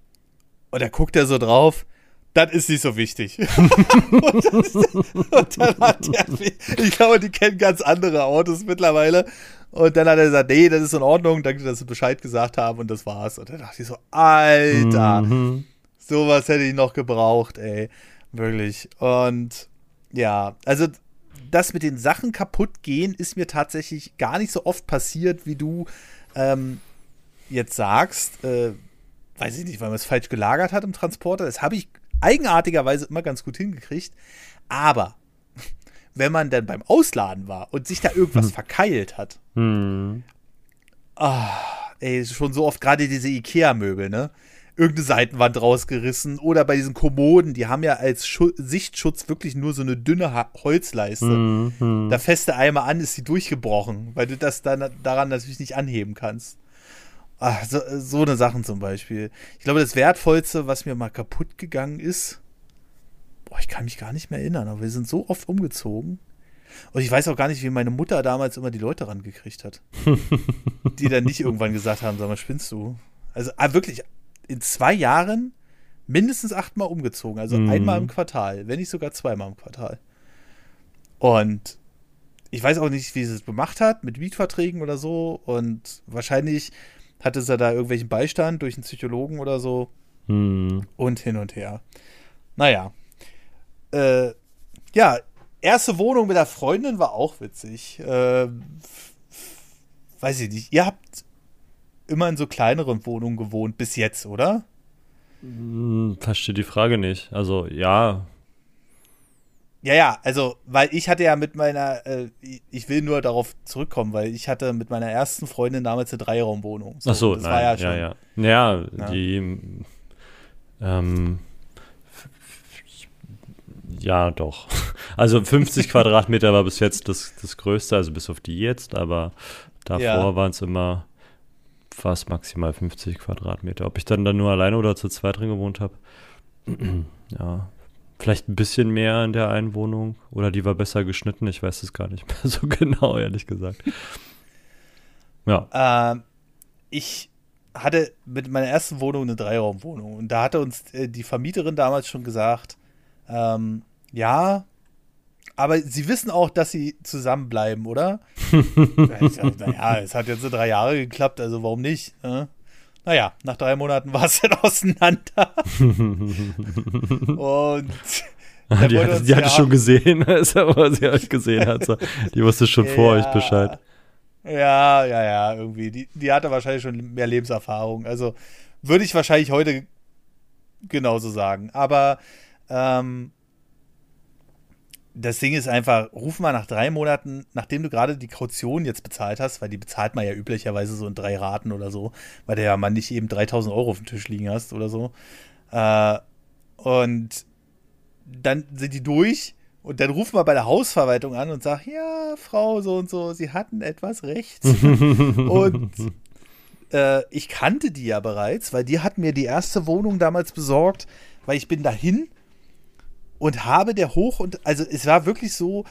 und da guckt er so drauf. Das ist nicht so wichtig. und, das, und dann hat er, ich glaube, die kennen ganz andere Autos mittlerweile. Und dann hat er gesagt, nee, das ist in Ordnung, danke, dass sie Bescheid gesagt haben und das war's. Und dann dachte ich so, Alter, Mhm. sowas hätte ich noch gebraucht, ey. Wirklich. Und ja, also das mit den Sachen kaputt gehen ist mir tatsächlich gar nicht so oft passiert, wie du ähm, jetzt sagst. Äh, weiß ich nicht, weil man es falsch gelagert hat im Transporter. Das habe ich eigenartigerweise immer ganz gut hingekriegt. Aber wenn man dann beim Ausladen war und sich da irgendwas verkeilt hat, Hm. ey, schon so oft gerade diese Ikea-Möbel, ne? Irgendeine Seitenwand rausgerissen oder bei diesen Kommoden, die haben ja als Schu Sichtschutz wirklich nur so eine dünne ha Holzleiste. Hm. Hm. Da feste einmal an, ist sie durchgebrochen, weil du das dann daran natürlich nicht anheben kannst. Ach, so, so eine Sachen zum Beispiel. Ich glaube, das Wertvollste, was mir mal kaputt gegangen ist, boah, ich kann mich gar nicht mehr erinnern, aber wir sind so oft umgezogen. Und ich weiß auch gar nicht, wie meine Mutter damals immer die Leute rangekriegt hat. die dann nicht irgendwann gesagt haben, sag mal, spinnst du? Also ah, wirklich, in zwei Jahren mindestens achtmal umgezogen. Also Mhm. einmal im Quartal, wenn nicht sogar zweimal im Quartal. Und ich weiß auch nicht, wie sie es gemacht hat, mit Mietverträgen oder so. Und wahrscheinlich hatte sie da irgendwelchen Beistand durch einen Psychologen oder so Hm. und hin und her. Naja. Äh, ja, erste Wohnung mit der Freundin war auch witzig. Äh, weiß ich nicht. Ihr habt immer in so kleineren Wohnungen gewohnt bis jetzt, oder? Hm, Verstehe die Frage nicht. Also, ja. Ja, ja, also, weil ich hatte ja mit meiner, äh, ich will nur darauf zurückkommen, weil ich hatte mit meiner ersten Freundin damals eine Dreiraumwohnung. Ach so, das nein, war ja ja, schon. ja. Ja, Ja. die, ähm, ja, doch. Also 50 Quadratmeter war bis jetzt das, das Größte, also bis auf die jetzt, aber davor Ja. waren es immer fast maximal 50 Quadratmeter. Ob ich dann, dann nur alleine oder zu zweit drin gewohnt habe, ja, vielleicht ein bisschen mehr in der einen Wohnung oder die war besser geschnitten, ich weiß es gar nicht mehr so genau, ehrlich gesagt. Ja. Ähm, ich hatte mit meiner ersten Wohnung eine Dreiraumwohnung und da hatte uns äh, die Vermieterin damals schon gesagt, ähm, ja, aber sie wissen auch, dass sie zusammenbleiben, oder? naja, es hat jetzt so drei Jahre geklappt, also warum nicht? Ne? Naja, nach drei Monaten war es dann auseinander. Und die, hat, die hatte schon gesehen, aber sie euch gesehen hat. Die wusste schon vor ja, euch Bescheid. Ja, ja, ja, irgendwie. Die, die hatte wahrscheinlich schon mehr Lebenserfahrung. Also würde ich wahrscheinlich heute genauso sagen. Aber ähm, das Ding ist einfach, ruf mal nach drei Monaten, nachdem du gerade die Kaution jetzt bezahlt hast, weil die bezahlt man ja üblicherweise so in drei Raten oder so, weil der ja man nicht eben 3000 Euro auf dem Tisch liegen hast oder so. Äh, und dann sind die durch und dann ruf mal bei der Hausverwaltung an und sag, ja, Frau so und so, Sie hatten etwas recht. und äh, ich kannte die ja bereits, weil die hat mir die erste Wohnung damals besorgt, weil ich bin dahin und habe der hoch und also es war wirklich so,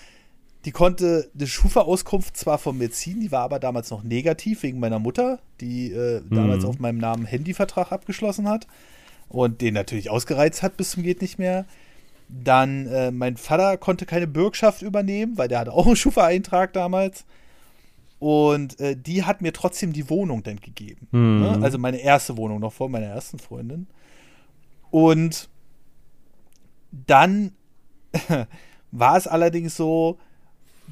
die konnte eine Schufa-Auskunft zwar von mir ziehen, die war aber damals noch negativ wegen meiner Mutter, die äh, mhm. damals auf meinem Namen Handyvertrag abgeschlossen hat und den natürlich ausgereizt hat bis zum geht nicht mehr. Dann äh, mein Vater konnte keine Bürgschaft übernehmen, weil der hatte auch einen Schufa-Eintrag damals. Und äh, die hat mir trotzdem die Wohnung dann gegeben. Mhm. Ne? Also meine erste Wohnung noch vor meiner ersten Freundin. Und dann war es allerdings so,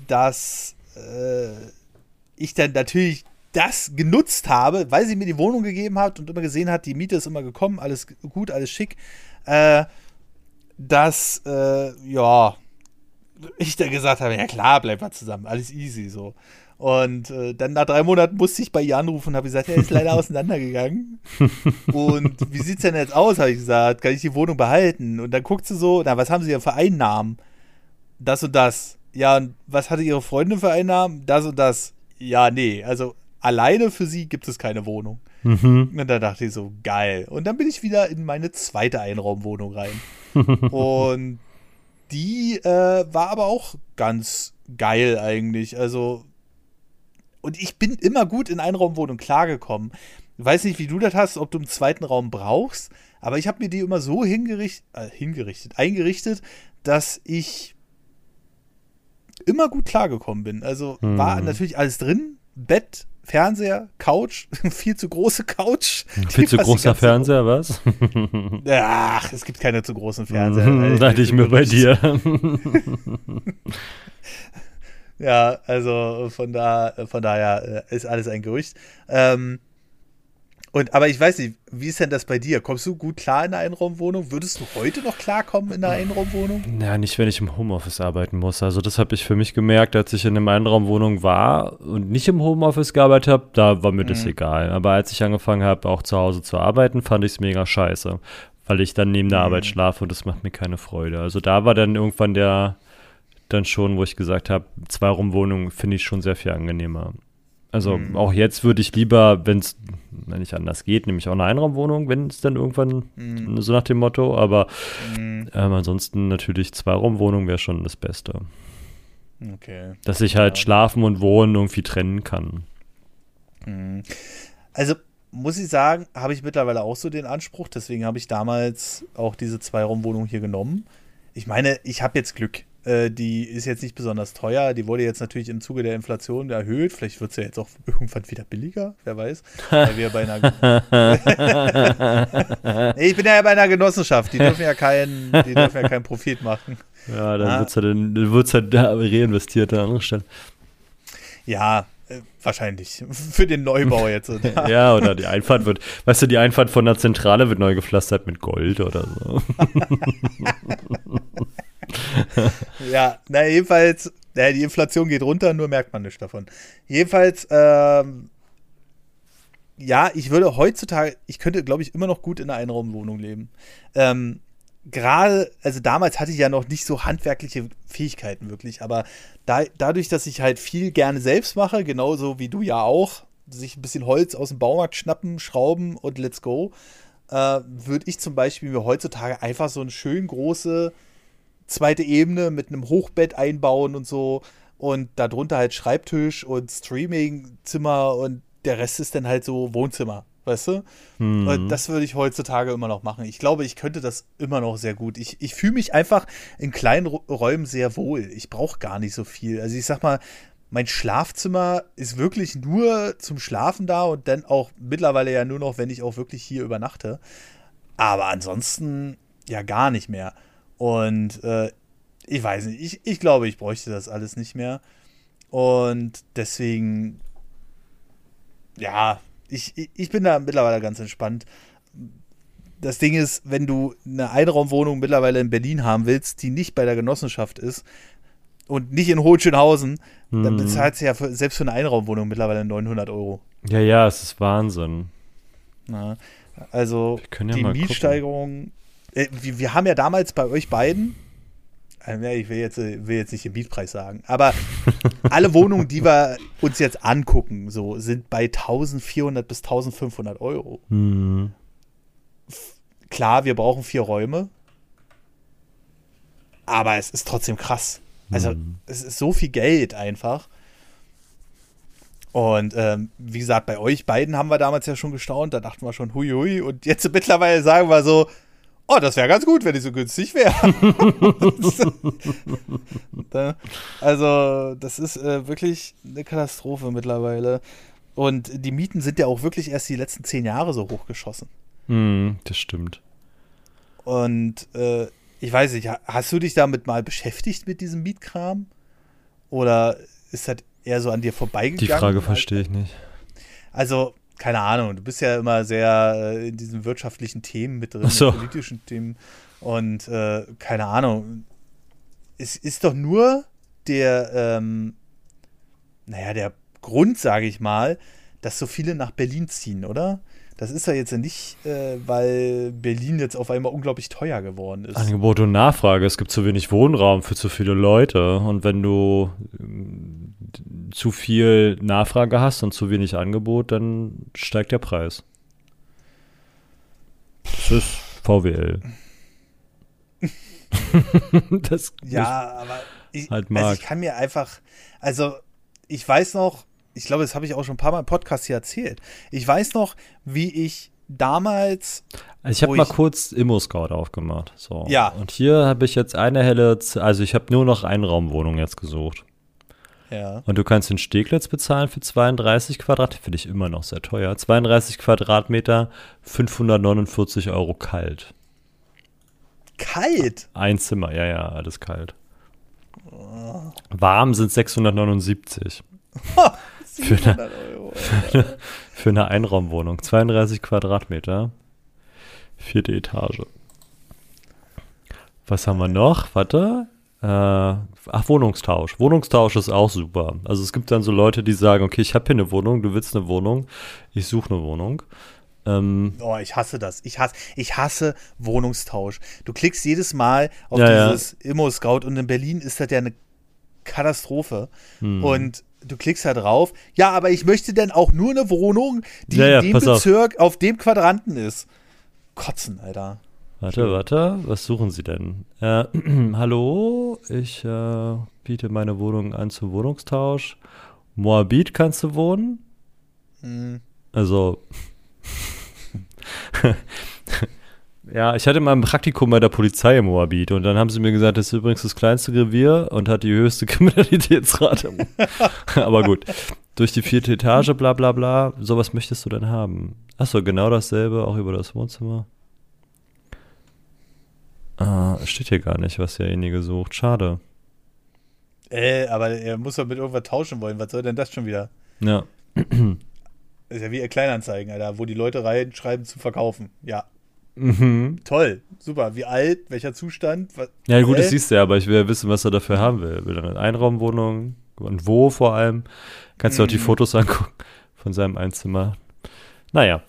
dass äh, ich dann natürlich das genutzt habe, weil sie mir die Wohnung gegeben hat und immer gesehen hat, die Miete ist immer gekommen, alles gut, alles schick, äh, dass, äh, ja, ich dann gesagt habe, ja klar, bleiben wir zusammen, alles easy so. Und äh, dann nach drei Monaten musste ich bei ihr anrufen und habe gesagt, er ist leider auseinandergegangen. und wie sieht es denn jetzt aus, habe ich gesagt, kann ich die Wohnung behalten? Und dann guckt sie so, na, was haben sie denn für Einnahmen? Das und das. Ja, und was hatte ihre Freundin für Einnahmen? Das und das. Ja, nee, also alleine für sie gibt es keine Wohnung. Mhm. Und da dachte ich so, geil. Und dann bin ich wieder in meine zweite Einraumwohnung rein. und die äh, war aber auch ganz geil eigentlich. Also und ich bin immer gut in Einraumwohnung klargekommen. Ich weiß nicht, wie du das hast, ob du einen zweiten Raum brauchst, aber ich habe mir die immer so hingericht, äh, hingerichtet, eingerichtet, dass ich immer gut klargekommen bin. Also hm. war natürlich alles drin, Bett, Fernseher, Couch, viel zu große Couch. Viel zu großer Fernseher, was? Ach, es gibt keine zu großen Fernseher. Dachte ich mir bei dir. Ja, also von da, von daher äh, ist alles ein Gerücht. Ähm, und, aber ich weiß nicht, wie ist denn das bei dir? Kommst du gut klar in einer Einraumwohnung? Würdest du heute noch klarkommen in einer Einraumwohnung? Ja, nicht, wenn ich im Homeoffice arbeiten muss. Also das habe ich für mich gemerkt, als ich in einer Einraumwohnung war und nicht im Homeoffice gearbeitet habe, da war mir mhm. das egal. Aber als ich angefangen habe, auch zu Hause zu arbeiten, fand ich es mega scheiße. Weil ich dann neben der mhm. Arbeit schlafe und das macht mir keine Freude. Also da war dann irgendwann der, dann schon, wo ich gesagt habe, zwei Raumwohnungen finde ich schon sehr viel angenehmer. Also mhm. auch jetzt würde ich lieber, wenn es nicht anders geht, nämlich auch eine Einraumwohnung, wenn es dann irgendwann mhm. so nach dem Motto, aber mhm. ähm, ansonsten natürlich zwei Raumwohnungen wäre schon das Beste. Okay. Dass ich halt ja. schlafen und wohnen irgendwie trennen kann. Mhm. Also muss ich sagen, habe ich mittlerweile auch so den Anspruch, deswegen habe ich damals auch diese zwei Raumwohnung hier genommen. Ich meine, ich habe jetzt Glück. Äh, die ist jetzt nicht besonders teuer. Die wurde jetzt natürlich im Zuge der Inflation erhöht. Vielleicht wird sie ja jetzt auch irgendwann wieder billiger, wer weiß. Weil wir bei einer nee, ich bin ja bei einer Genossenschaft. Die dürfen ja keinen, die dürfen ja keinen Profit machen. Ja, dann ah. wird es halt, dann wird's halt da reinvestiert an anderer Stelle. Ja, äh, wahrscheinlich. Für den Neubau jetzt. Oder? ja, oder die Einfahrt wird, weißt du, die Einfahrt von der Zentrale wird neu gepflastert mit Gold oder so. Ja, na jedenfalls, ja, die Inflation geht runter, nur merkt man nichts davon. Jedenfalls, ähm, ja, ich würde heutzutage, ich könnte, glaube ich, immer noch gut in einer Einraumwohnung leben. Ähm, Gerade, also damals hatte ich ja noch nicht so handwerkliche Fähigkeiten wirklich, aber da, dadurch, dass ich halt viel gerne selbst mache, genauso wie du ja auch, sich ein bisschen Holz aus dem Baumarkt schnappen, schrauben und let's go, äh, würde ich zum Beispiel mir heutzutage einfach so eine schön große zweite Ebene mit einem Hochbett einbauen und so. Und darunter halt Schreibtisch und Streamingzimmer und der Rest ist dann halt so Wohnzimmer. Weißt du? Mhm. Das würde ich heutzutage immer noch machen. Ich glaube, ich könnte das immer noch sehr gut. Ich, ich fühle mich einfach in kleinen Räumen sehr wohl. Ich brauche gar nicht so viel. Also ich sag mal, mein Schlafzimmer ist wirklich nur zum Schlafen da und dann auch mittlerweile ja nur noch, wenn ich auch wirklich hier übernachte. Aber ansonsten ja gar nicht mehr. Und äh, ich weiß nicht, ich, ich glaube, ich bräuchte das alles nicht mehr. Und deswegen, ja, ich, ich bin da mittlerweile ganz entspannt. Das Ding ist, wenn du eine Einraumwohnung mittlerweile in Berlin haben willst, die nicht bei der Genossenschaft ist und nicht in Hohenschönhausen, hm. dann bezahlst du ja für, selbst für eine Einraumwohnung mittlerweile 900 Euro. Ja, ja, es ist Wahnsinn. Na, also ja die Mietsteigerung. Äh, wir, wir, haben ja damals bei euch beiden, äh, ich will jetzt, äh, will jetzt nicht den Mietpreis sagen, aber alle Wohnungen, die wir uns jetzt angucken, so sind bei 1400 bis 1500 Euro. Mhm. Klar, wir brauchen vier Räume, aber es ist trotzdem krass. Also, mhm. es ist so viel Geld einfach. Und ähm, wie gesagt, bei euch beiden haben wir damals ja schon gestaunt, da dachten wir schon, hui, hui. Und jetzt mittlerweile sagen wir so, oh, das wäre ganz gut, wenn die so günstig wäre. also, das ist äh, wirklich eine Katastrophe mittlerweile. Und die Mieten sind ja auch wirklich erst die letzten zehn Jahre so hochgeschossen. Mm, das stimmt. Und äh, ich weiß nicht, hast du dich damit mal beschäftigt mit diesem Mietkram? Oder ist das eher so an dir vorbeigegangen? Die Frage verstehe ich nicht. Also, keine Ahnung, du bist ja immer sehr äh, in diesen wirtschaftlichen Themen mit drin, so. politischen Themen. Und äh, keine Ahnung, es ist doch nur der, ähm, naja, der Grund, sage ich mal, dass so viele nach Berlin ziehen, oder? Das ist ja jetzt nicht, äh, weil Berlin jetzt auf einmal unglaublich teuer geworden ist. Angebot und Nachfrage. Es gibt zu wenig Wohnraum für zu viele Leute. Und wenn du äh, zu viel Nachfrage hast und zu wenig Angebot, dann steigt der Preis. Das ist VWL. das ja, aber ich, halt also ich kann mir einfach, also ich weiß noch, ich glaube, das habe ich auch schon ein paar Mal im Podcast hier erzählt. Ich weiß noch, wie ich damals. Also ich habe mal kurz Immo-Scout aufgemacht. So. Ja. Und hier habe ich jetzt eine helle, also ich habe nur noch Einraumwohnung jetzt gesucht. Ja. Und du kannst den Steglitz bezahlen für 32 Quadratmeter, finde ich immer noch sehr teuer. 32 Quadratmeter, 549 Euro kalt. Kalt? Ein Zimmer, ja, ja, alles kalt. Warm sind 679. für, eine, Euro, für, eine, für eine Einraumwohnung. 32 Quadratmeter. Vierte Etage. Was haben wir noch? Warte. Äh, ach, Wohnungstausch. Wohnungstausch ist auch super. Also es gibt dann so Leute, die sagen, okay, ich habe hier eine Wohnung, du willst eine Wohnung, ich suche eine Wohnung. Ähm, oh, ich hasse das. Ich hasse, ich hasse Wohnungstausch. Du klickst jedes Mal auf ja, dieses ja. Immo-Scout und in Berlin ist das ja eine Katastrophe. Hm. Und du klickst da drauf. Ja, aber ich möchte denn auch nur eine Wohnung, die ja, ja, in dem Bezirk auf. auf. dem Quadranten ist. Kotzen, Alter. Warte, warte, was suchen Sie denn? Äh, hallo, ich äh, biete meine Wohnung an zum Wohnungstausch. Moabit kannst du wohnen? Hm. Also. Ja, ich hatte mal ein Praktikum bei der Polizei im Moabit und dann haben sie mir gesagt, das ist übrigens das kleinste Revier und hat die höchste Kriminalitätsrate. Aber gut, durch die vierte Etage, bla bla bla, sowas möchtest du dann haben. Achso, genau dasselbe, auch über das Wohnzimmer. Ah, steht hier gar nicht, was derjenige sucht. Schade. Äh, aber er muss doch mit irgendwas tauschen wollen. Was soll denn das schon wieder? Ja. ist ja wie Kleinanzeigen, Alter, wo die Leute reinschreiben zu verkaufen. Ja. Mhm. Toll, super. Wie alt, welcher Zustand? Was, ja, gut, das siehst du ja, aber ich will ja wissen, was er dafür haben will. Will er eine Einraumwohnung und wo vor allem? Kannst du auch die mhm. Fotos angucken von seinem Einzimmer. Naja.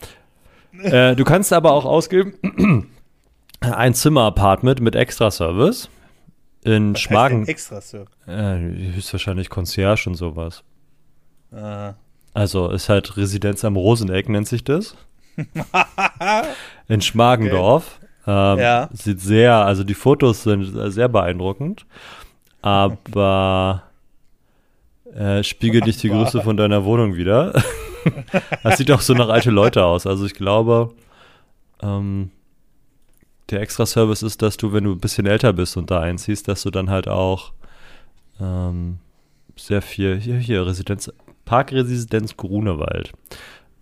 äh, du kannst aber auch ausgeben, ein Zimmer-Apartment mit Extra-Service in was Schmagen. Extra-Service? Äh, höchstwahrscheinlich Concierge und sowas. Aha. Also ist halt Residenz am Roseneck, nennt sich das. in Schmargendorf. Okay. Ähm, ja. Sieht sehr, also die Fotos sind sehr beeindruckend, aber äh, spiegelt nicht die Größe von deiner Wohnung wieder. das sieht auch so nach alte Leute aus. Also ich glaube, ähm, der Extra-Service ist, dass du, wenn du ein bisschen älter bist und da einziehst, dass du dann halt auch ähm, sehr viel, hier, hier, Residenz, Parkresidenz Grunewald.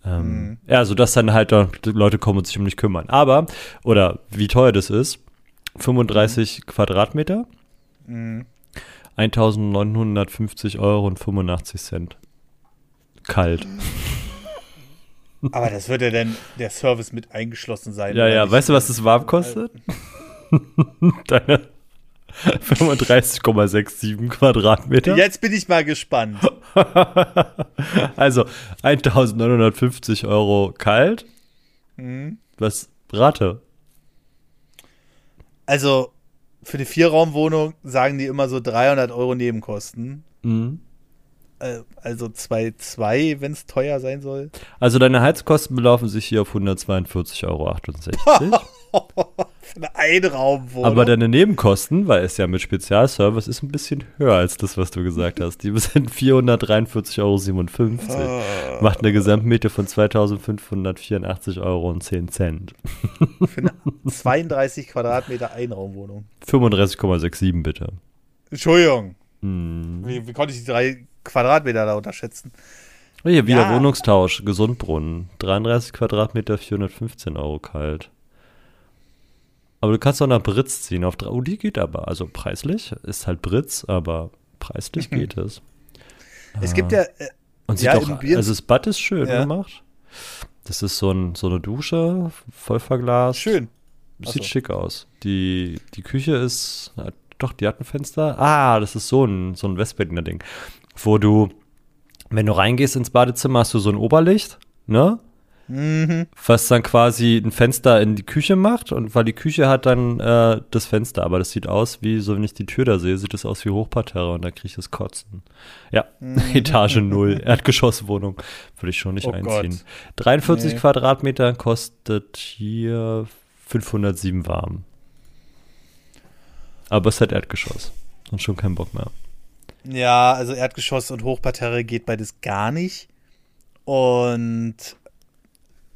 Ähm, mhm. Ja, so dass dann halt Leute kommen und sich um dich kümmern. Aber, oder wie teuer das ist, 35 mhm. Quadratmeter, mhm. 1950 Euro und 85 Cent. Kalt. Aber das wird ja dann der Service mit eingeschlossen sein. Ja, ja, weißt du, was das warm kostet? Deine 35,67 Quadratmeter. Jetzt bin ich mal gespannt. also 1950 Euro kalt. Mhm. Was Rate? Also für eine Vierraumwohnung sagen die immer so 300 Euro Nebenkosten. Mhm. Äh, also 2,2, wenn es teuer sein soll. Also deine Heizkosten belaufen sich hier auf 142,68 Euro. Eine Einraumwohnung. Aber deine Nebenkosten, weil es ja mit Spezialservice ist, ein bisschen höher als das, was du gesagt hast. Die sind 443,57 Euro. Oh. Macht eine Gesamtmiete von 2.584,10 Euro. Für eine 32 Quadratmeter Einraumwohnung. 35,67 bitte. Entschuldigung. Hm. Wie, wie, konnte ich die drei Quadratmeter da unterschätzen? Hier, wieder ja. Wohnungstausch, Gesundbrunnen. 33 Quadratmeter, 415 Euro kalt. Aber du kannst auch nach Britz ziehen. Auf, oh, die geht aber. Also preislich ist halt Britz, aber preislich mhm. geht es. Es gibt ja. Äh, und sieht ja, auch, also das Bad ist schön ja. gemacht. Das ist so, ein, so eine Dusche, voll verglast. Schön. Sieht so. schick aus. Die, die Küche ist, doch, die hat ein Fenster. Ah, das ist so ein, so ein Westberliner Ding. Wo du, wenn du reingehst ins Badezimmer, hast du so ein Oberlicht, ne? Mhm. Was dann quasi ein Fenster in die Küche macht und weil die Küche hat dann äh, das Fenster, aber das sieht aus wie, so wenn ich die Tür da sehe, sieht das aus wie Hochparterre und da kriege ich das Kotzen. Ja, mhm. Etage 0, Erdgeschosswohnung, würde ich schon nicht oh einziehen. Gott. 43 nee. Quadratmeter kostet hier 507 warm. Aber es hat Erdgeschoss und schon kein Bock mehr. Ja, also Erdgeschoss und Hochparterre geht beides gar nicht. Und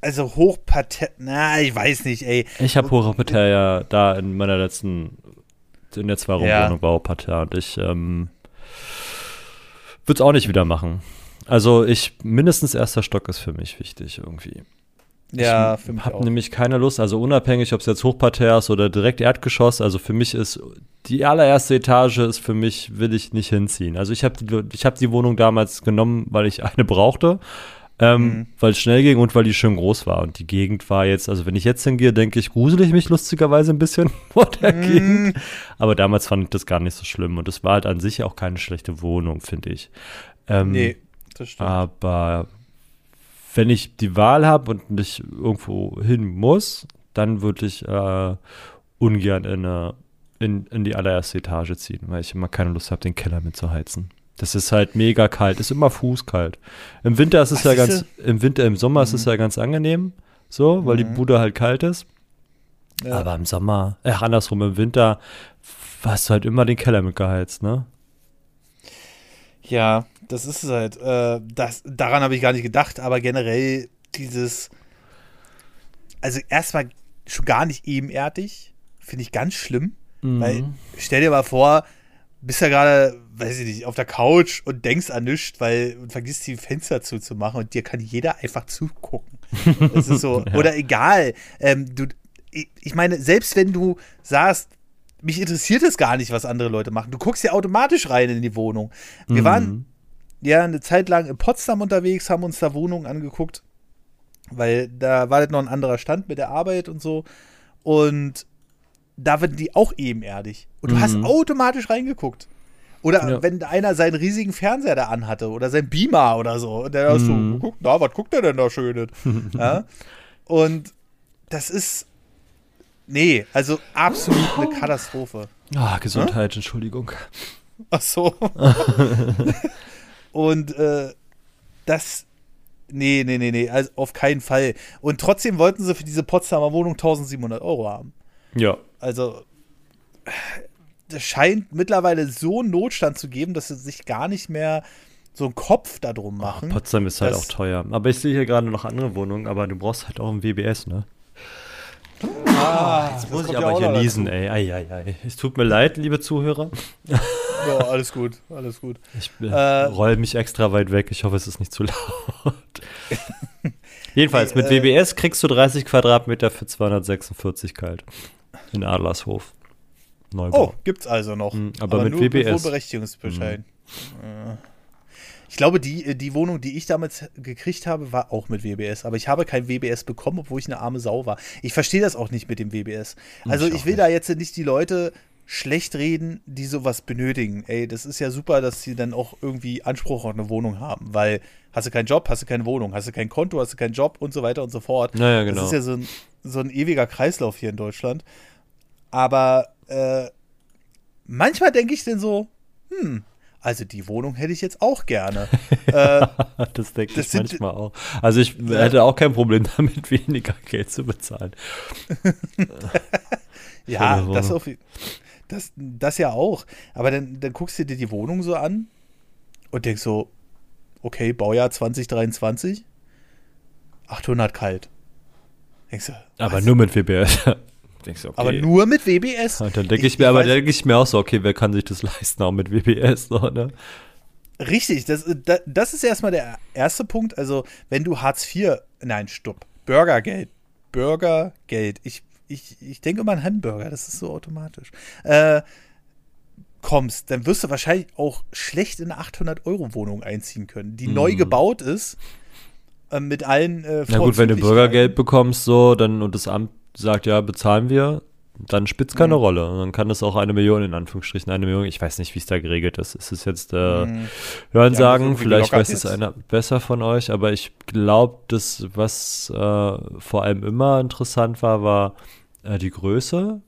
also Hochparterre, na, ich weiß nicht, ey. Ich habe Hochparterre ja da in meiner letzten, in der Zwei-Raum-Wohnung ja. war Hochparterre und ich ähm, würde es auch nicht wieder machen. Also ich, mindestens erster Stock ist für mich wichtig irgendwie. Ja, ich für mich habe nämlich keine Lust, also unabhängig, ob es jetzt Hochparterre ist oder direkt Erdgeschoss, also für mich ist die allererste Etage ist für mich, will ich nicht hinziehen. Also ich habe ich hab die Wohnung damals genommen, weil ich eine brauchte ähm, mhm. weil es schnell ging und weil die schön groß war. Und die Gegend war jetzt, also wenn ich jetzt hingehe, denke ich, grusel ich mich lustigerweise ein bisschen vor der mhm. Gegend. Aber damals fand ich das gar nicht so schlimm. Und es war halt an sich auch keine schlechte Wohnung, finde ich. Ähm, nee, das stimmt. Aber wenn ich die Wahl habe und nicht irgendwo hin muss, dann würde ich äh, ungern in, eine, in, in die allererste Etage ziehen, weil ich immer keine Lust habe, den Keller mitzuheizen. Das ist halt mega kalt, ist immer fußkalt. Im Winter ist es Was ja ganz, du? im Winter, im Sommer mhm. ist es mhm. ja ganz angenehm, so, weil mhm. die Bude halt kalt ist. Ja. Aber im Sommer, ach, andersrum, im Winter hast du halt immer den Keller mitgeheizt, ne? Ja, das ist es halt. Äh, das, daran habe ich gar nicht gedacht, aber generell dieses, also erstmal schon gar nicht ebenerdig, finde ich ganz schlimm. Mhm. Weil stell dir mal vor, bist ja gerade, weiß ich nicht, auf der Couch und denkst an nichts, weil und vergisst die Fenster zuzumachen und dir kann jeder einfach zugucken. Das ist so, ja. oder egal. Ähm, du, ich meine, selbst wenn du sagst, mich interessiert es gar nicht, was andere Leute machen. Du guckst ja automatisch rein in die Wohnung. Wir mhm. waren ja eine Zeit lang in Potsdam unterwegs, haben uns da Wohnungen angeguckt, weil da war das noch ein anderer Stand mit der Arbeit und so. Und da werden die auch ebenerdig. Und du mhm. hast automatisch reingeguckt. Oder ja. wenn einer seinen riesigen Fernseher da anhatte oder sein Beamer oder so. Und der mhm. so, guckt, na, was guckt der denn da Schönes? ja? Und das ist. Nee, also absolut eine Katastrophe. Ah, Gesundheit, hm? Entschuldigung. Ach so. Und äh, das. Nee, nee, nee, nee, also auf keinen Fall. Und trotzdem wollten sie für diese Potsdamer Wohnung 1700 Euro haben. Ja. Also, es scheint mittlerweile so einen Notstand zu geben, dass sie sich gar nicht mehr so einen Kopf da drum machen. Oh, Potsdam ist halt auch teuer. Aber ich sehe hier gerade noch andere Wohnungen, aber du brauchst halt auch ein WBS, ne? Ah, Jetzt das muss ich aber hier niesen, dazu. ey. Ei, ei, ei. Es tut mir leid, liebe Zuhörer. Ja, alles gut, alles gut. Ich äh, Äh, roll mich extra weit weg. Ich hoffe, es ist nicht zu laut. Jedenfalls, mit äh, WBS kriegst du 30 Quadratmeter für 246 kalt. In Adlershof. Neubau. Oh, gibt's also noch. Mhm, aber mit nur WBS. Wohnberechtigungsbescheid. Äh, Ich glaube, die, die Wohnung, die ich damals gekriegt habe, war auch mit WBS. Aber ich habe kein WBS bekommen, obwohl ich eine arme Sau war. Ich verstehe das auch nicht mit dem WBS. Also Ich ich, will nicht. da jetzt nicht die Leute schlecht reden, die sowas benötigen. Ey, das ist ja super, dass sie dann auch irgendwie Anspruch auf eine Wohnung haben. Weil hast du keinen Job, hast du keine Wohnung, hast du kein Konto, hast du keinen Job und so weiter und so fort. Naja, genau. Das ist ja so ein, so ein ewiger Kreislauf hier in Deutschland. Aber äh, manchmal denke ich dann so, hm, also die Wohnung hätte ich jetzt auch gerne. äh, das denke das ich manchmal auch. Also ich Ja. hätte auch kein Problem damit, weniger Geld zu bezahlen. ja, das, auf, das, das ja auch. Aber dann, dann guckst du dir die Wohnung so an und denkst so, okay, Baujahr 2023, 800 kalt. Denkst du, Aber was? nur mit WBS. Denkst du, okay. aber nur mit WBS? Und dann denke ich, mir, aber weiß- denke ich mir auch so, okay, wer kann sich das leisten, auch mit WBS, so, ne? Richtig, das, da- das ist erstmal der erste Punkt. Also, wenn du Hartz IV, nein, stopp, Bürgergeld, Bürgergeld, ich, ich, ich denke immer an Hamburger, das ist so automatisch, äh, kommst, dann wirst du wahrscheinlich auch schlecht in eine 800-Euro-Wohnung einziehen können, die neu Mhm. gebaut ist, äh, mit allen äh, Na gut, wenn du. Bürgergeld bekommst, so, dann und das Amt sagt, ja, bezahlen wir, dann spielt es keine Mhm. Rolle. Und dann kann das auch eine Million, in Anführungsstrichen, eine Million, ich weiß nicht, wie es da geregelt ist. Es ist jetzt, äh, Mhm. hören das sagen, vielleicht weiß es einer besser von euch, aber ich glaube, das, was äh, vor allem immer interessant war, war äh, die Größe.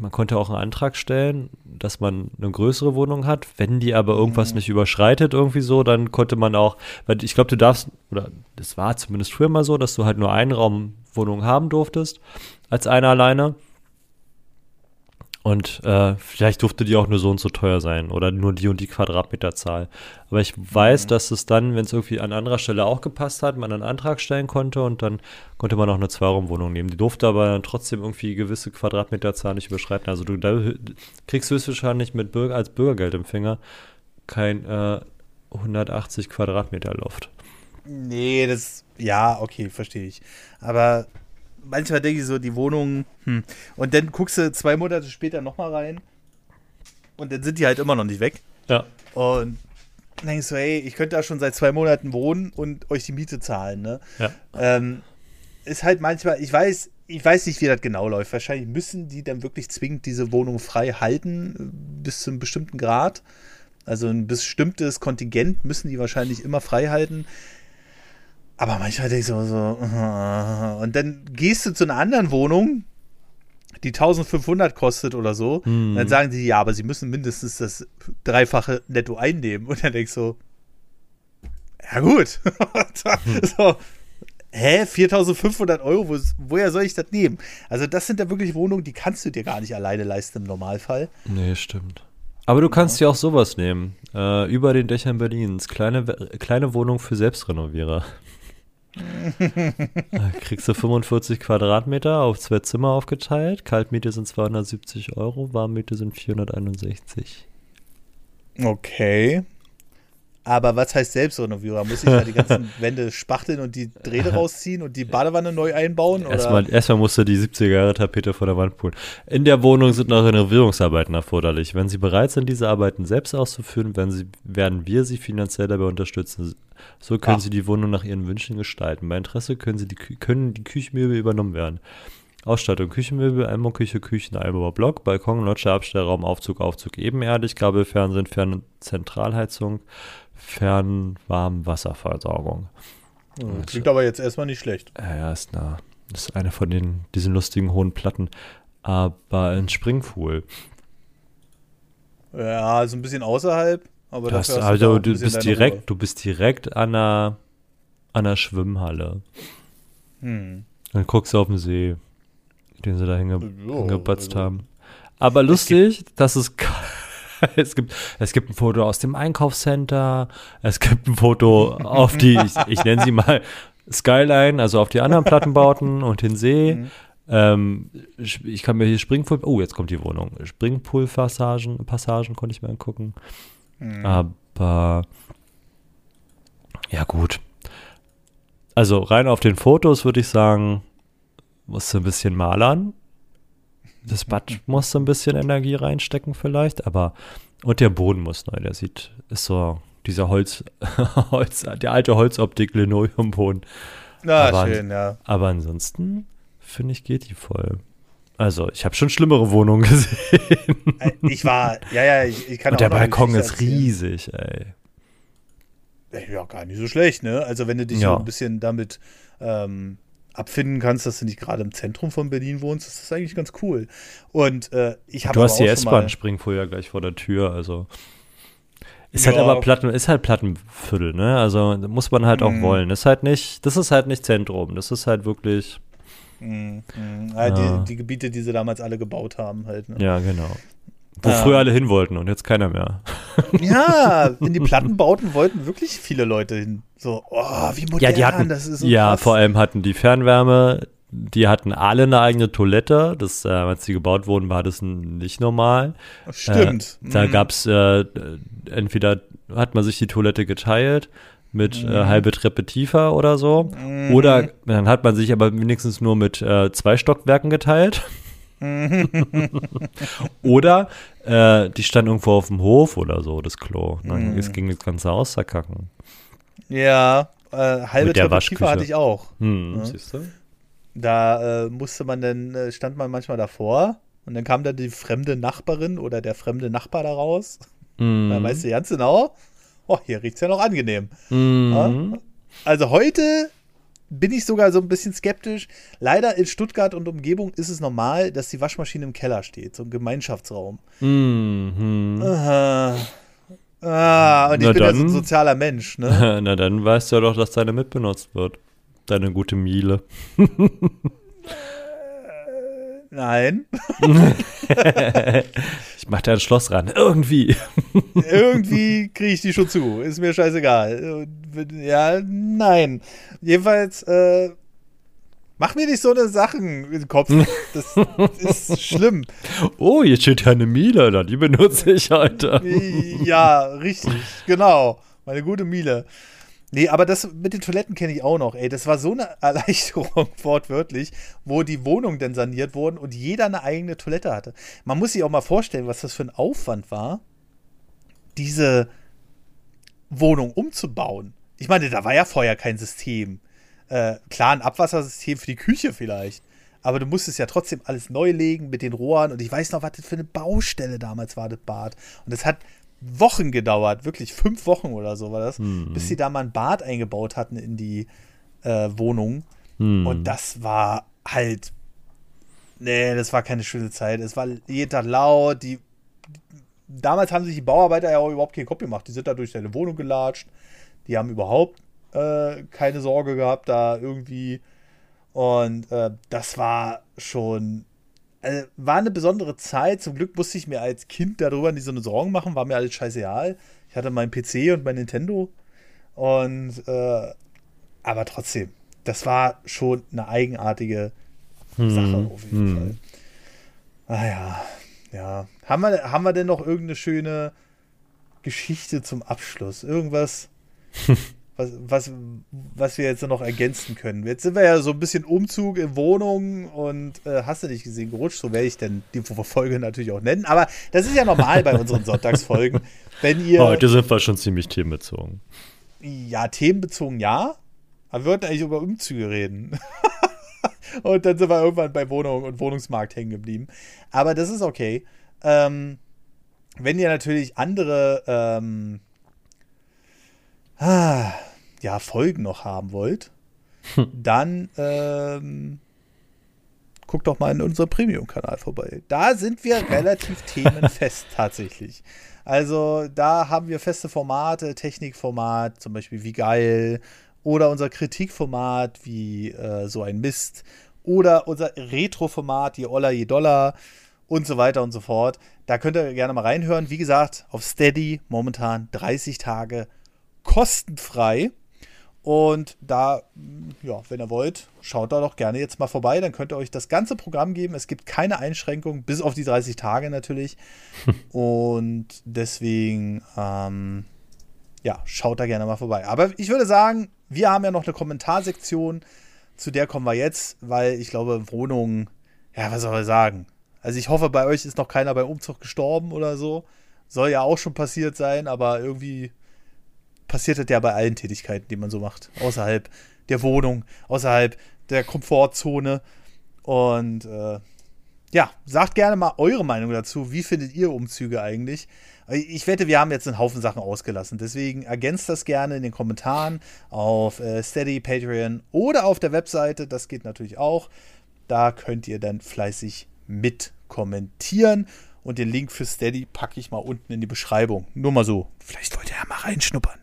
Man konnte auch einen Antrag stellen, dass man eine größere Wohnung hat. Wenn die aber irgendwas Mhm. nicht überschreitet, irgendwie so, dann konnte man auch, weil ich glaube, du darfst, oder das war zumindest früher mal so, dass du halt nur Einraumwohnungen haben durftest, als einer alleine. Und äh, vielleicht durfte die auch nur so und so teuer sein oder nur die und die Quadratmeterzahl. Aber ich weiß, Mhm. dass es dann, wenn es irgendwie an anderer Stelle auch gepasst hat, man einen Antrag stellen konnte und dann konnte man auch eine Zweiraumwohnung nehmen. Die durfte aber dann trotzdem irgendwie gewisse Quadratmeterzahl nicht überschreiten. Also du da, kriegst höchstwahrscheinlich mit Bürger, als Bürgergeldempfänger kein äh, 180 Quadratmeter Loft. Nee, das, ja, okay, verstehe ich. Aber manchmal denke ich so, die Wohnung, hm. Und dann guckst du zwei Monate später nochmal rein und dann sind die halt immer noch nicht weg. Ja. Und dann denkst du, hey, ich könnte da schon seit zwei Monaten wohnen und euch die Miete zahlen, ne? Ja. Ähm, ist halt manchmal, ich weiß, ich weiß nicht, wie das genau läuft. Wahrscheinlich müssen die dann wirklich zwingend diese Wohnung frei halten, äh, bis zu einem bestimmten Grad. Also ein bestimmtes Kontingent müssen die wahrscheinlich immer frei halten. Aber manchmal denke ich so, so äh, und dann gehst du zu einer anderen Wohnung, die 1500 kostet oder so. Hm. Dann sagen die, ja, aber sie müssen mindestens das Dreifache netto einnehmen. Und dann denkst du, ja gut. so, hä, 4500 Euro, wo, woher soll ich das nehmen? Also das sind ja wirklich Wohnungen, die kannst du dir gar nicht alleine leisten im Normalfall. Nee, stimmt. Aber du kannst ja auch sowas nehmen. Äh, über den Dächern Berlins. Kleine, We- kleine Wohnung für Selbstrenovierer. Kriegst du 45 Quadratmeter auf zwei Zimmer aufgeteilt. Kaltmiete sind 270 Euro, Warmmiete sind 461. Okay. Aber was heißt Selbstrenovierer? Muss ich da die ganzen Wände spachteln und die Drähte rausziehen und die Badewanne neu einbauen? Erstmal, erstmal musst du die 70er Jahre Tapete vor der Wand pulen. In der Wohnung sind noch Renovierungsarbeiten erforderlich. Wenn Sie bereit sind, diese Arbeiten selbst auszuführen, werden, Sie, werden wir Sie finanziell dabei unterstützen. So können Ah. Sie die Wohnung nach Ihren Wünschen gestalten. Bei Interesse können, Sie die, können die Küchenmöbel übernommen werden. Ausstattung Küchenmöbel, Einbauküche, Küchen, Einbauer Block, Balkon, Lodge, Abstellraum, Aufzug, Aufzug, ebenerdig, Kabel, Fernsehen, Fern Zentralheizung, Fernwarmwasserversorgung. Hm, Klingt aber jetzt erstmal nicht schlecht. Ja, ja, ist, eine, ist eine von den, diesen lustigen hohen Platten. Aber ein Springpool. Ja, ist ein bisschen außerhalb, aber Das, dafür also du bisschen bist direkt, du bist direkt an einer, an einer Schwimmhalle. Hm. Dann guckst du auf den See, den sie da hinge Ja, hingebatzt also- haben. Aber lustig, dass es, es, gibt, es gibt ein Foto aus dem Einkaufscenter, es gibt ein Foto auf die, ich, ich nenne sie mal Skyline, also auf die anderen Plattenbauten und den See. Mhm. Ähm, ich kann mir hier Springpool, oh, jetzt kommt die Wohnung. Springpool-Passagen, Passagen konnte ich mir angucken. Mhm. Aber ja, gut. Also rein auf den Fotos würde ich sagen, musst du ein bisschen malern. Das Bad muss so ein bisschen Energie reinstecken vielleicht, aber und der Boden muss neu, der sieht, ist so dieser Holz, Holz der alte Holzoptik Linoleumboden. Ja, aber, schön, ja. Aber ansonsten finde ich geht die voll. Also, ich habe schon schlimmere Wohnungen gesehen. Äh, ich war, ja, ja, ich, ich kann Und der Balkon ist riesig, ey. Ja, gar nicht so schlecht, ne? Also, wenn du dich ja. so ein bisschen damit ähm, abfinden kannst, dass du nicht gerade im Zentrum von Berlin wohnst, ist das eigentlich ganz cool. Und äh, ich habe Du hast die S-Bahn springen vorher gleich vor der Tür, also ist ja. halt aber Platten, ist halt Plattenviertel, ne? Also muss man halt auch mhm. wollen. Ist halt nicht, das ist halt nicht Zentrum, das ist halt wirklich. Mhm. Ja, ja. Die, die, Gebiete, die sie damals alle gebaut haben, halt. Ne? Ja, genau. Wo ja. früher alle hin wollten und jetzt keiner mehr. Ja, in die Plattenbauten wollten wirklich viele Leute hin. So, oh, wie modern, ja, die hatten, das ist so Ja, krass. vor allem hatten die Fernwärme, die hatten alle eine eigene Toilette. Das, äh, als die gebaut wurden, war das nicht normal. Stimmt. Äh, da mhm. gab es äh, entweder hat man sich die Toilette geteilt mit äh, mhm. äh, halbe Treppe tiefer oder so. Mhm. Oder dann hat man sich aber wenigstens nur mit äh, zwei Stockwerken geteilt. oder äh, die stand irgendwo auf dem Hof oder so, das Klo. Dann mhm. ging das Ganze auszerkacken. Ja, äh, halbe Treppe tiefer hatte ich auch. Hm, ja. Siehst du? Da äh, musste man dann, äh, stand man manchmal davor und dann kam dann die fremde Nachbarin oder der fremde Nachbar da raus. Mm. Dann weißt du ganz genau, oh, hier riecht es ja noch angenehm. Mm. Ja? Also heute bin ich sogar so ein bisschen skeptisch. Leider in Stuttgart und Umgebung ist es normal, dass die Waschmaschine im Keller steht, so ein Gemeinschaftsraum. Mhm. Aha. Ah, und ich Na bin dann, ja so ein sozialer Mensch, ne? Na dann weißt du ja doch, dass deine mitbenutzt wird. Deine gute Miele. Nein. ich mach da ein Schloss ran. Irgendwie. Irgendwie kriege ich die schon zu. Ist mir scheißegal. Ja, nein. Jedenfalls, äh, mach mir nicht so eine Sachen im Kopf. Das ist schlimm. Oh, jetzt steht ja eine Miele da. Die benutze ich heute. Ja, richtig. Genau. Meine gute Miele. Nee, aber das mit den Toiletten kenne ich auch noch, ey. Das war so eine Erleichterung, wortwörtlich, wo die Wohnungen dann saniert wurden und jeder eine eigene Toilette hatte. Man muss sich auch mal vorstellen, was das für ein Aufwand war, diese Wohnung umzubauen. Ich meine, da war ja vorher kein System. Äh, klar, ein Abwassersystem für die Küche vielleicht. Aber du musstest ja trotzdem alles neu legen mit den Rohren. Und ich weiß noch, was das für eine Baustelle damals war, das Bad. Und das hat Wochen gedauert, wirklich fünf Wochen oder so war das, hm. bis sie da mal ein Bad eingebaut hatten in die äh, Wohnung. Hm. Und das war halt, nee, das war keine schöne Zeit. Es war jeden Tag laut. Die, damals haben sich die Bauarbeiter ja auch überhaupt keinen Kopf gemacht. Die sind da durch seine Wohnung gelatscht. Die haben überhaupt äh, keine Sorge gehabt, da irgendwie. Und äh, das war schon also war eine besondere Zeit. Zum Glück musste ich mir als Kind darüber nicht so eine Sorgen machen, war mir alles scheißegal. Ich hatte meinen PC und mein Nintendo. Und äh, aber trotzdem, das war schon eine eigenartige hm. Sache auf jeden hm. Fall. Ah ja, ja. Haben wir, haben wir denn noch irgendeine schöne Geschichte zum Abschluss? Irgendwas, was, was, was wir jetzt noch ergänzen können. Jetzt sind wir ja so ein bisschen Umzug in Wohnungen und äh, hast du nicht gesehen, gerutscht, so werde ich denn die Folge natürlich auch nennen. Aber das ist ja normal bei unseren Sonntagsfolgen. Wenn ihr. Heute sind wir schon ziemlich themenbezogen. Ja, themenbezogen ja. Aber wir wollten eigentlich über Umzüge reden. und dann sind wir irgendwann bei Wohnung und Wohnungsmarkt hängen geblieben. Aber das ist okay. Ähm, wenn ihr natürlich andere ähm, ja, Folgen noch haben wollt, hm. dann ähm, guckt doch mal in unserem Premium-Kanal vorbei. Da sind wir relativ themenfest tatsächlich. Also da haben wir feste Formate, Technikformat, zum Beispiel wie geil, oder unser Kritikformat wie äh, so ein Mist, oder unser Retro-Format, je Oller, je Dollar, und so weiter und so fort. Da könnt ihr gerne mal reinhören. Wie gesagt, auf Steady momentan 30 Tage kostenfrei. Und da, ja, wenn ihr wollt, schaut da doch gerne jetzt mal vorbei. Dann könnt ihr euch das ganze Programm geben. Es gibt keine Einschränkung, bis auf die 30 Tage natürlich. Und deswegen, ähm, ja, schaut da gerne mal vorbei. Aber ich würde sagen, wir haben ja noch eine Kommentarsektion. Zu der kommen wir jetzt, weil ich glaube, Wohnungen, ja, was soll ich sagen? Also ich hoffe, bei euch ist noch keiner beim Umzug gestorben oder so. Soll ja auch schon passiert sein, aber irgendwie passiert das ja bei allen Tätigkeiten, die man so macht. Außerhalb der Wohnung, außerhalb der Komfortzone. Und äh, ja, sagt gerne mal eure Meinung dazu. Wie findet ihr Umzüge eigentlich? Ich wette, wir haben jetzt einen Haufen Sachen ausgelassen. Deswegen ergänzt das gerne in den Kommentaren auf äh, Steady, Patreon oder auf der Webseite. Das geht natürlich auch. Da könnt ihr dann fleißig mit kommentieren. Und den Link für Steady packe ich mal unten in die Beschreibung. Nur mal so. Vielleicht wollt ihr ja mal reinschnuppern.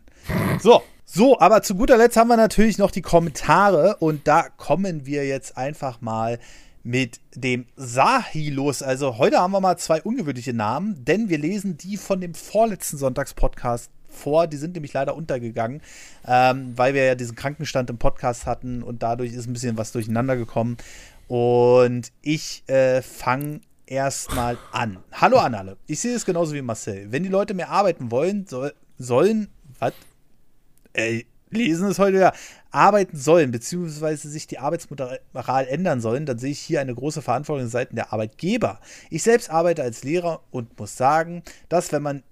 So, so, aber zu guter Letzt haben wir natürlich noch die Kommentare und da kommen wir jetzt einfach mal mit dem Sahilus. Also heute haben wir mal zwei ungewöhnliche Namen, denn wir lesen die von dem vorletzten Sonntagspodcast vor. Die sind nämlich leider untergegangen, ähm, weil wir ja diesen Krankenstand im Podcast hatten und dadurch ist ein bisschen was durcheinander gekommen. Und ich äh, fange erstmal an. Hallo an alle. Ich sehe es genauso wie Marcel. Wenn die Leute mehr arbeiten wollen, soll, sollen, was? Äh, lesen es heute ja, arbeiten sollen, beziehungsweise sich die Arbeitsmoral ändern sollen, dann sehe ich hier eine große Verantwortung seitens der Arbeitgeber. Ich selbst arbeite als Lehrer und muss sagen, dass wenn man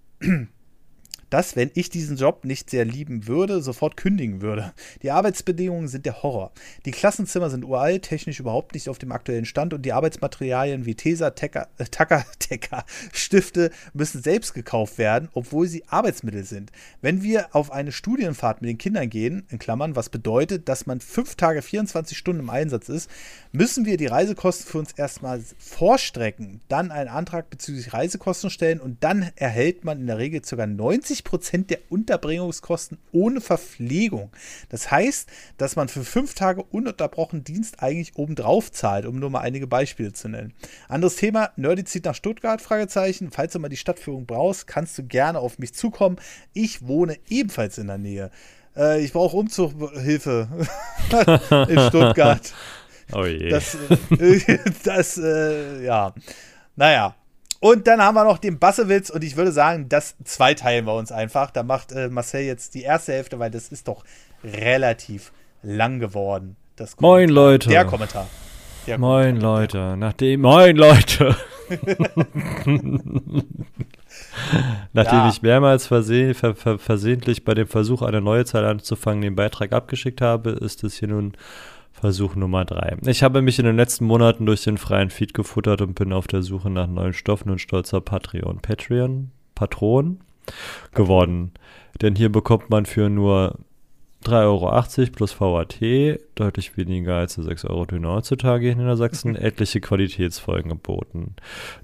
dass, wenn ich diesen Job nicht sehr lieben würde, sofort kündigen würde. Die Arbeitsbedingungen sind der Horror. Die Klassenzimmer sind uralt, technisch überhaupt nicht auf dem aktuellen Stand und die Arbeitsmaterialien wie Tesa, äh, Tacker, Tecker, Stifte müssen selbst gekauft werden, obwohl sie Arbeitsmittel sind. Wenn wir auf eine Studienfahrt mit den Kindern gehen, in Klammern, was bedeutet, dass man fünf Tage 24 Stunden im Einsatz ist, müssen wir die Reisekosten für uns erstmal vorstrecken, dann einen Antrag bezüglich Reisekosten stellen und dann erhält man in der Regel ca. 90 Prozent der Unterbringungskosten ohne Verpflegung. Das heißt, dass man für fünf Tage ununterbrochen Dienst eigentlich obendrauf zahlt, um nur mal einige Beispiele zu nennen. Anderes Thema, Nerdy zieht nach Stuttgart, Fragezeichen. Falls du mal die Stadtführung brauchst, kannst du gerne auf mich zukommen. Ich wohne ebenfalls in der Nähe. Äh, ich brauche Umzughilfe in Stuttgart. Oh je. Das, äh, das äh, ja. Naja, und dann haben wir noch den Bassewitz und ich würde sagen, das zweiteilen wir uns einfach. Da macht äh, Marcel jetzt die erste Hälfte, weil das ist doch relativ lang geworden. Das Moin Leute. Der Kommentar. Der Moin Kommentar. Leute. Nachdem. Moin Leute. Nachdem ja. ich mehrmals verse ver ver versehentlich bei dem Versuch, eine neue Zahl anzufangen, den Beitrag abgeschickt habe, ist es hier nun Versuch Nummer drei. Ich habe mich in den letzten Monaten durch den freien Feed gefuttert und bin auf der Suche nach neuen Stoffen und stolzer Patreon, Patreon, Patron geworden. Denn hier bekommt man für nur 3,80 Euro plus VAT, deutlich weniger als die 6 Euro, die heutzutage in Niedersachsen, etliche Qualitätsfolgen geboten.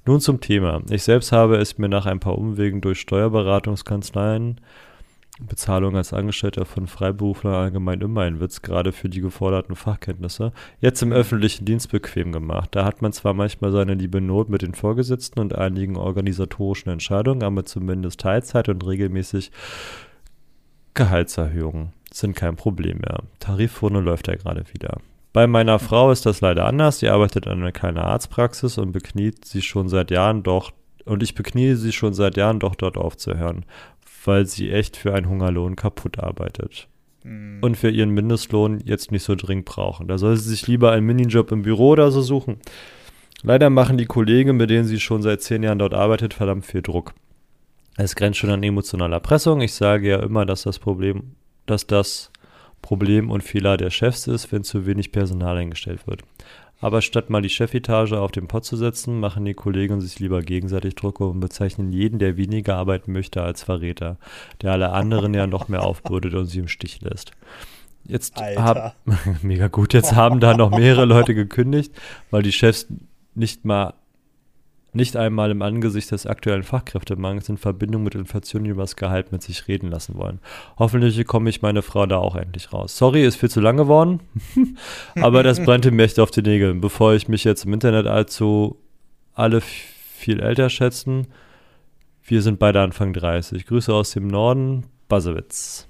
Nun zum Thema. Ich selbst habe es mir nach ein paar Umwegen durch Steuerberatungskanzleien Bezahlung als Angestellter von Freiberuflern allgemein immer ein Witz, gerade für die geforderten Fachkenntnisse, jetzt im öffentlichen Dienst bequem gemacht. Da hat man zwar manchmal seine liebe Not mit den Vorgesetzten und einigen organisatorischen Entscheidungen, aber zumindest Teilzeit und regelmäßig Gehaltserhöhungen sind kein Problem mehr. Tarifrunde läuft ja gerade wieder. Bei meiner Frau ist das leider anders. Sie arbeitet an einer kleinen Arztpraxis und bekniet sie schon seit Jahren doch und ich beknie sie schon seit Jahren doch dort aufzuhören weil sie echt für einen Hungerlohn kaputt arbeitet. Mhm. Und für ihren Mindestlohn jetzt nicht so dringend brauchen. Da soll sie sich lieber einen Minijob im Büro oder so suchen. Leider machen die Kollegen, mit denen sie schon seit zehn Jahren dort arbeitet, verdammt viel Druck. Es grenzt schon an emotionaler Pressung. Ich sage ja immer, dass das Problem, dass das Problem und Fehler der Chefs ist, wenn zu wenig Personal eingestellt wird. Aber statt mal die Chefetage auf den Pott zu setzen, machen die Kollegen sich lieber gegenseitig Druck und bezeichnen jeden, der weniger arbeiten möchte, als Verräter, der alle anderen ja noch mehr aufbürdet und sie im Stich lässt. Jetzt haben, mega gut, jetzt haben da noch mehrere Leute gekündigt, weil die Chefs nicht mal nicht einmal im Angesicht des aktuellen Fachkräftemangels in Verbindung mit Inflation über das Gehalt mit sich reden lassen wollen. Hoffentlich bekomme ich meine Frau da auch endlich raus. Sorry, ist viel zu lang geworden, aber das brannte mir echt auf die Nägel. Bevor ich mich jetzt im Internet allzu alle viel älter schätzen. Wir sind beide Anfang 30. Grüße aus dem Norden, Basewitz.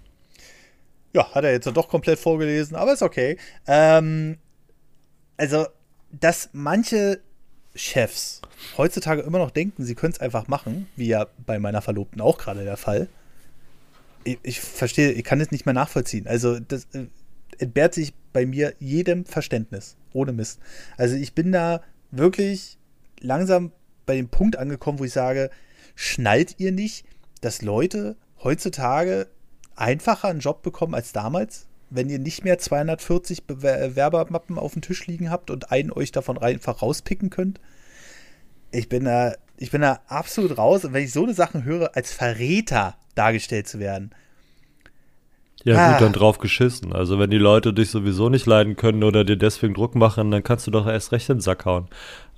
Ja, hat er jetzt doch komplett vorgelesen, aber ist okay. Ähm, also, dass manche Chefs heutzutage immer noch denken, sie können es einfach machen, wie ja bei meiner Verlobten auch gerade der Fall. Ich, ich, verstehe, ich kann es nicht mehr nachvollziehen. Also, das äh, entbehrt sich bei mir jedem Verständnis. Ohne Mist. Also, ich bin da wirklich langsam bei dem Punkt angekommen, wo ich sage, schnallt ihr nicht, dass Leute heutzutage einfacher einen Job bekommen als damals? Wenn ihr nicht mehr 240 Bewerbermappen auf dem Tisch liegen habt und einen euch davon einfach rauspicken könnt? Ich bin da, ich bin da absolut raus. Und wenn ich so eine Sachen höre, als Verräter dargestellt zu werden, ja, ah. gut, dann drauf geschissen. Also, wenn die Leute dich sowieso nicht leiden können oder dir deswegen Druck machen, dann kannst du doch erst recht in den Sack hauen.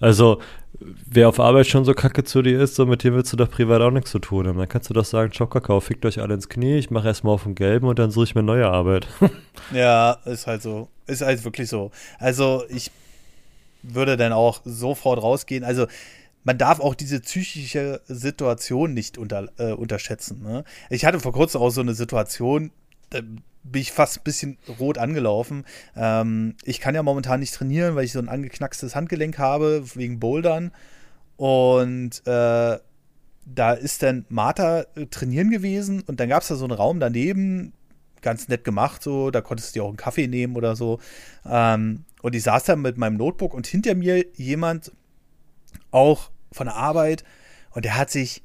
Also, wer auf Arbeit schon so kacke zu dir ist, so mit dem willst du doch privat auch nichts zu tun haben. Dann kannst du doch sagen, ciao Kakao, fickt euch alle ins Knie, ich mache erstmal auf den Gelben und dann suche ich mir neue Arbeit. ja, ist halt so. Ist halt wirklich so. Also, ich würde dann auch sofort rausgehen. Also, man darf auch diese psychische Situation nicht unter, äh, unterschätzen. Ne? Ich hatte vor kurzem auch so eine Situation, da bin ich fast ein bisschen rot angelaufen. Ähm, ich kann ja momentan nicht trainieren, weil ich so ein angeknackstes Handgelenk habe, wegen Bouldern. Und äh, da ist dann Martha äh, trainieren gewesen und dann gab es da so einen Raum daneben, ganz nett gemacht, so, da konntest du dir auch einen Kaffee nehmen oder so. Ähm, und ich saß da mit meinem Notebook und hinter mir jemand auch von der Arbeit und der hat sich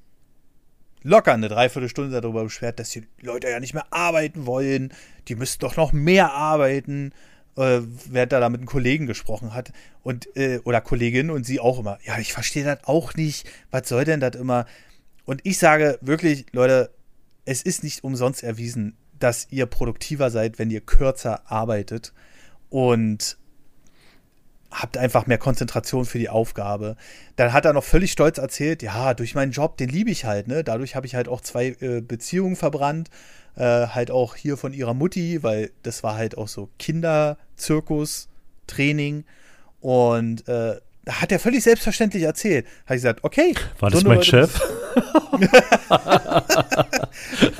locker eine Dreiviertelstunde darüber beschwert, dass die Leute ja nicht mehr arbeiten wollen, die müssten doch noch mehr arbeiten, äh, während er da mit einem Kollegen gesprochen hat und äh, oder Kollegin und sie auch immer, ja, ich verstehe das auch nicht, was soll denn das immer? Und ich sage wirklich, Leute, es ist nicht umsonst erwiesen, dass ihr produktiver seid, wenn ihr kürzer arbeitet. Und habt einfach mehr Konzentration für die Aufgabe. Dann hat er noch völlig stolz erzählt, ja, durch meinen Job, den liebe ich halt, ne? Dadurch habe ich halt auch zwei äh, Beziehungen verbrannt, äh, halt auch hier von ihrer Mutti, weil das war halt auch so Kinderzirkus, Training und äh, hat er völlig selbstverständlich erzählt. Habe ich gesagt, okay. War das so mein Chef?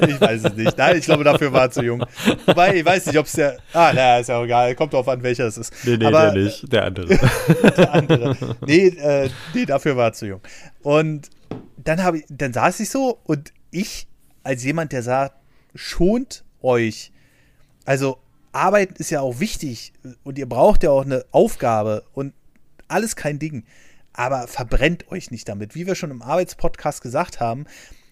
ich weiß es nicht. Nein, ich glaube, dafür war er zu jung. Wobei, ich weiß nicht, ob es der. Ah, naja, ist ja auch egal. Kommt drauf an, welcher es ist. Nee, nee, Aber, der nicht. Der andere. der andere. Nee, äh, nee, dafür war er zu jung. Und dann, habe ich, dann saß ich so und ich, als jemand, der sagt, schont euch. Also, Arbeiten ist ja auch wichtig und ihr braucht ja auch eine Aufgabe und alles kein Ding. Aber verbrennt euch nicht damit. Wie wir schon im Arbeitspodcast gesagt haben,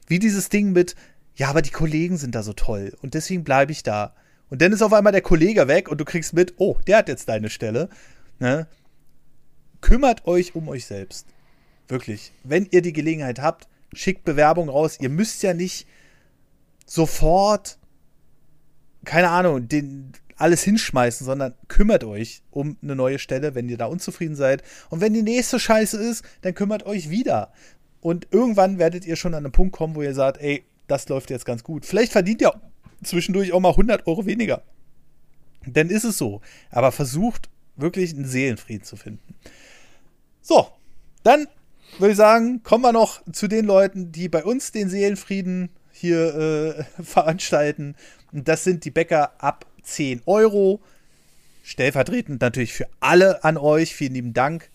wie dieses Ding mit, ja, aber die Kollegen sind da so toll und deswegen bleibe ich da. Und dann ist auf einmal der Kollege weg und du kriegst mit, oh, der hat jetzt deine Stelle. Ne? Kümmert euch um euch selbst. Wirklich. Wenn ihr die Gelegenheit habt, schickt Bewerbung raus. Ihr müsst ja nicht sofort, keine Ahnung, den, alles hinschmeißen, sondern kümmert euch um eine neue Stelle, wenn ihr da unzufrieden seid. Und wenn die nächste Scheiße ist, dann kümmert euch wieder. Und irgendwann werdet ihr schon an einen Punkt kommen, wo ihr sagt, ey, das läuft jetzt ganz gut. Vielleicht verdient ihr zwischendurch auch mal 100 Euro weniger. Dann ist es so. Aber versucht wirklich einen Seelenfrieden zu finden. So, dann würde ich sagen, kommen wir noch zu den Leuten, die bei uns den Seelenfrieden hier äh, veranstalten. Und das sind die Bäcker ab 10 Euro. Stellvertretend natürlich für alle an euch. Vielen lieben Dank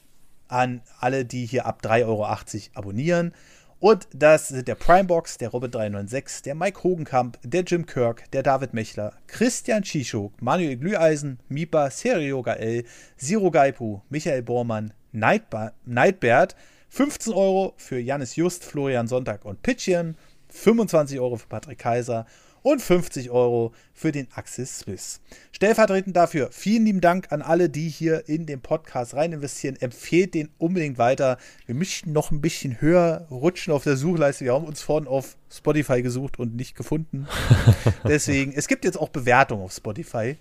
an alle, die hier ab 3,80 Euro abonnieren. Und das sind der Primebox, der Robin396, der Mike Hogenkamp, der Jim Kirk, der David Mechler, Christian Schischuk, Manuel Glüheisen, Mipa, Serio Gael, Siro Gaipu, Michael Bormann, Nightbert, 15 Euro für Janis Just, Florian Sonntag und Pitchian, 25 Euro für Patrick Kaiser und 50 Euro für den Axis Swiss. Stellvertretend dafür vielen lieben Dank an alle, die hier in den Podcast rein investieren. Empfehlt den unbedingt weiter. Wir möchten noch ein bisschen höher rutschen auf der Suchleiste. Wir haben uns vorhin auf Spotify gesucht und nicht gefunden. Deswegen, es gibt jetzt auch Bewertungen auf Spotify.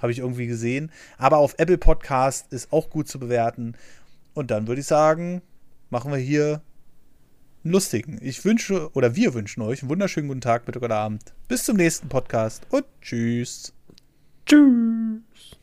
Habe ich irgendwie gesehen. Aber auf Apple Podcast ist auch gut zu bewerten. Und dann würde ich sagen, machen wir hier lustigen. Ich wünsche oder wir wünschen euch einen wunderschönen guten Tag, Mittag oder Abend. Bis zum nächsten Podcast und tschüss. Tschüss.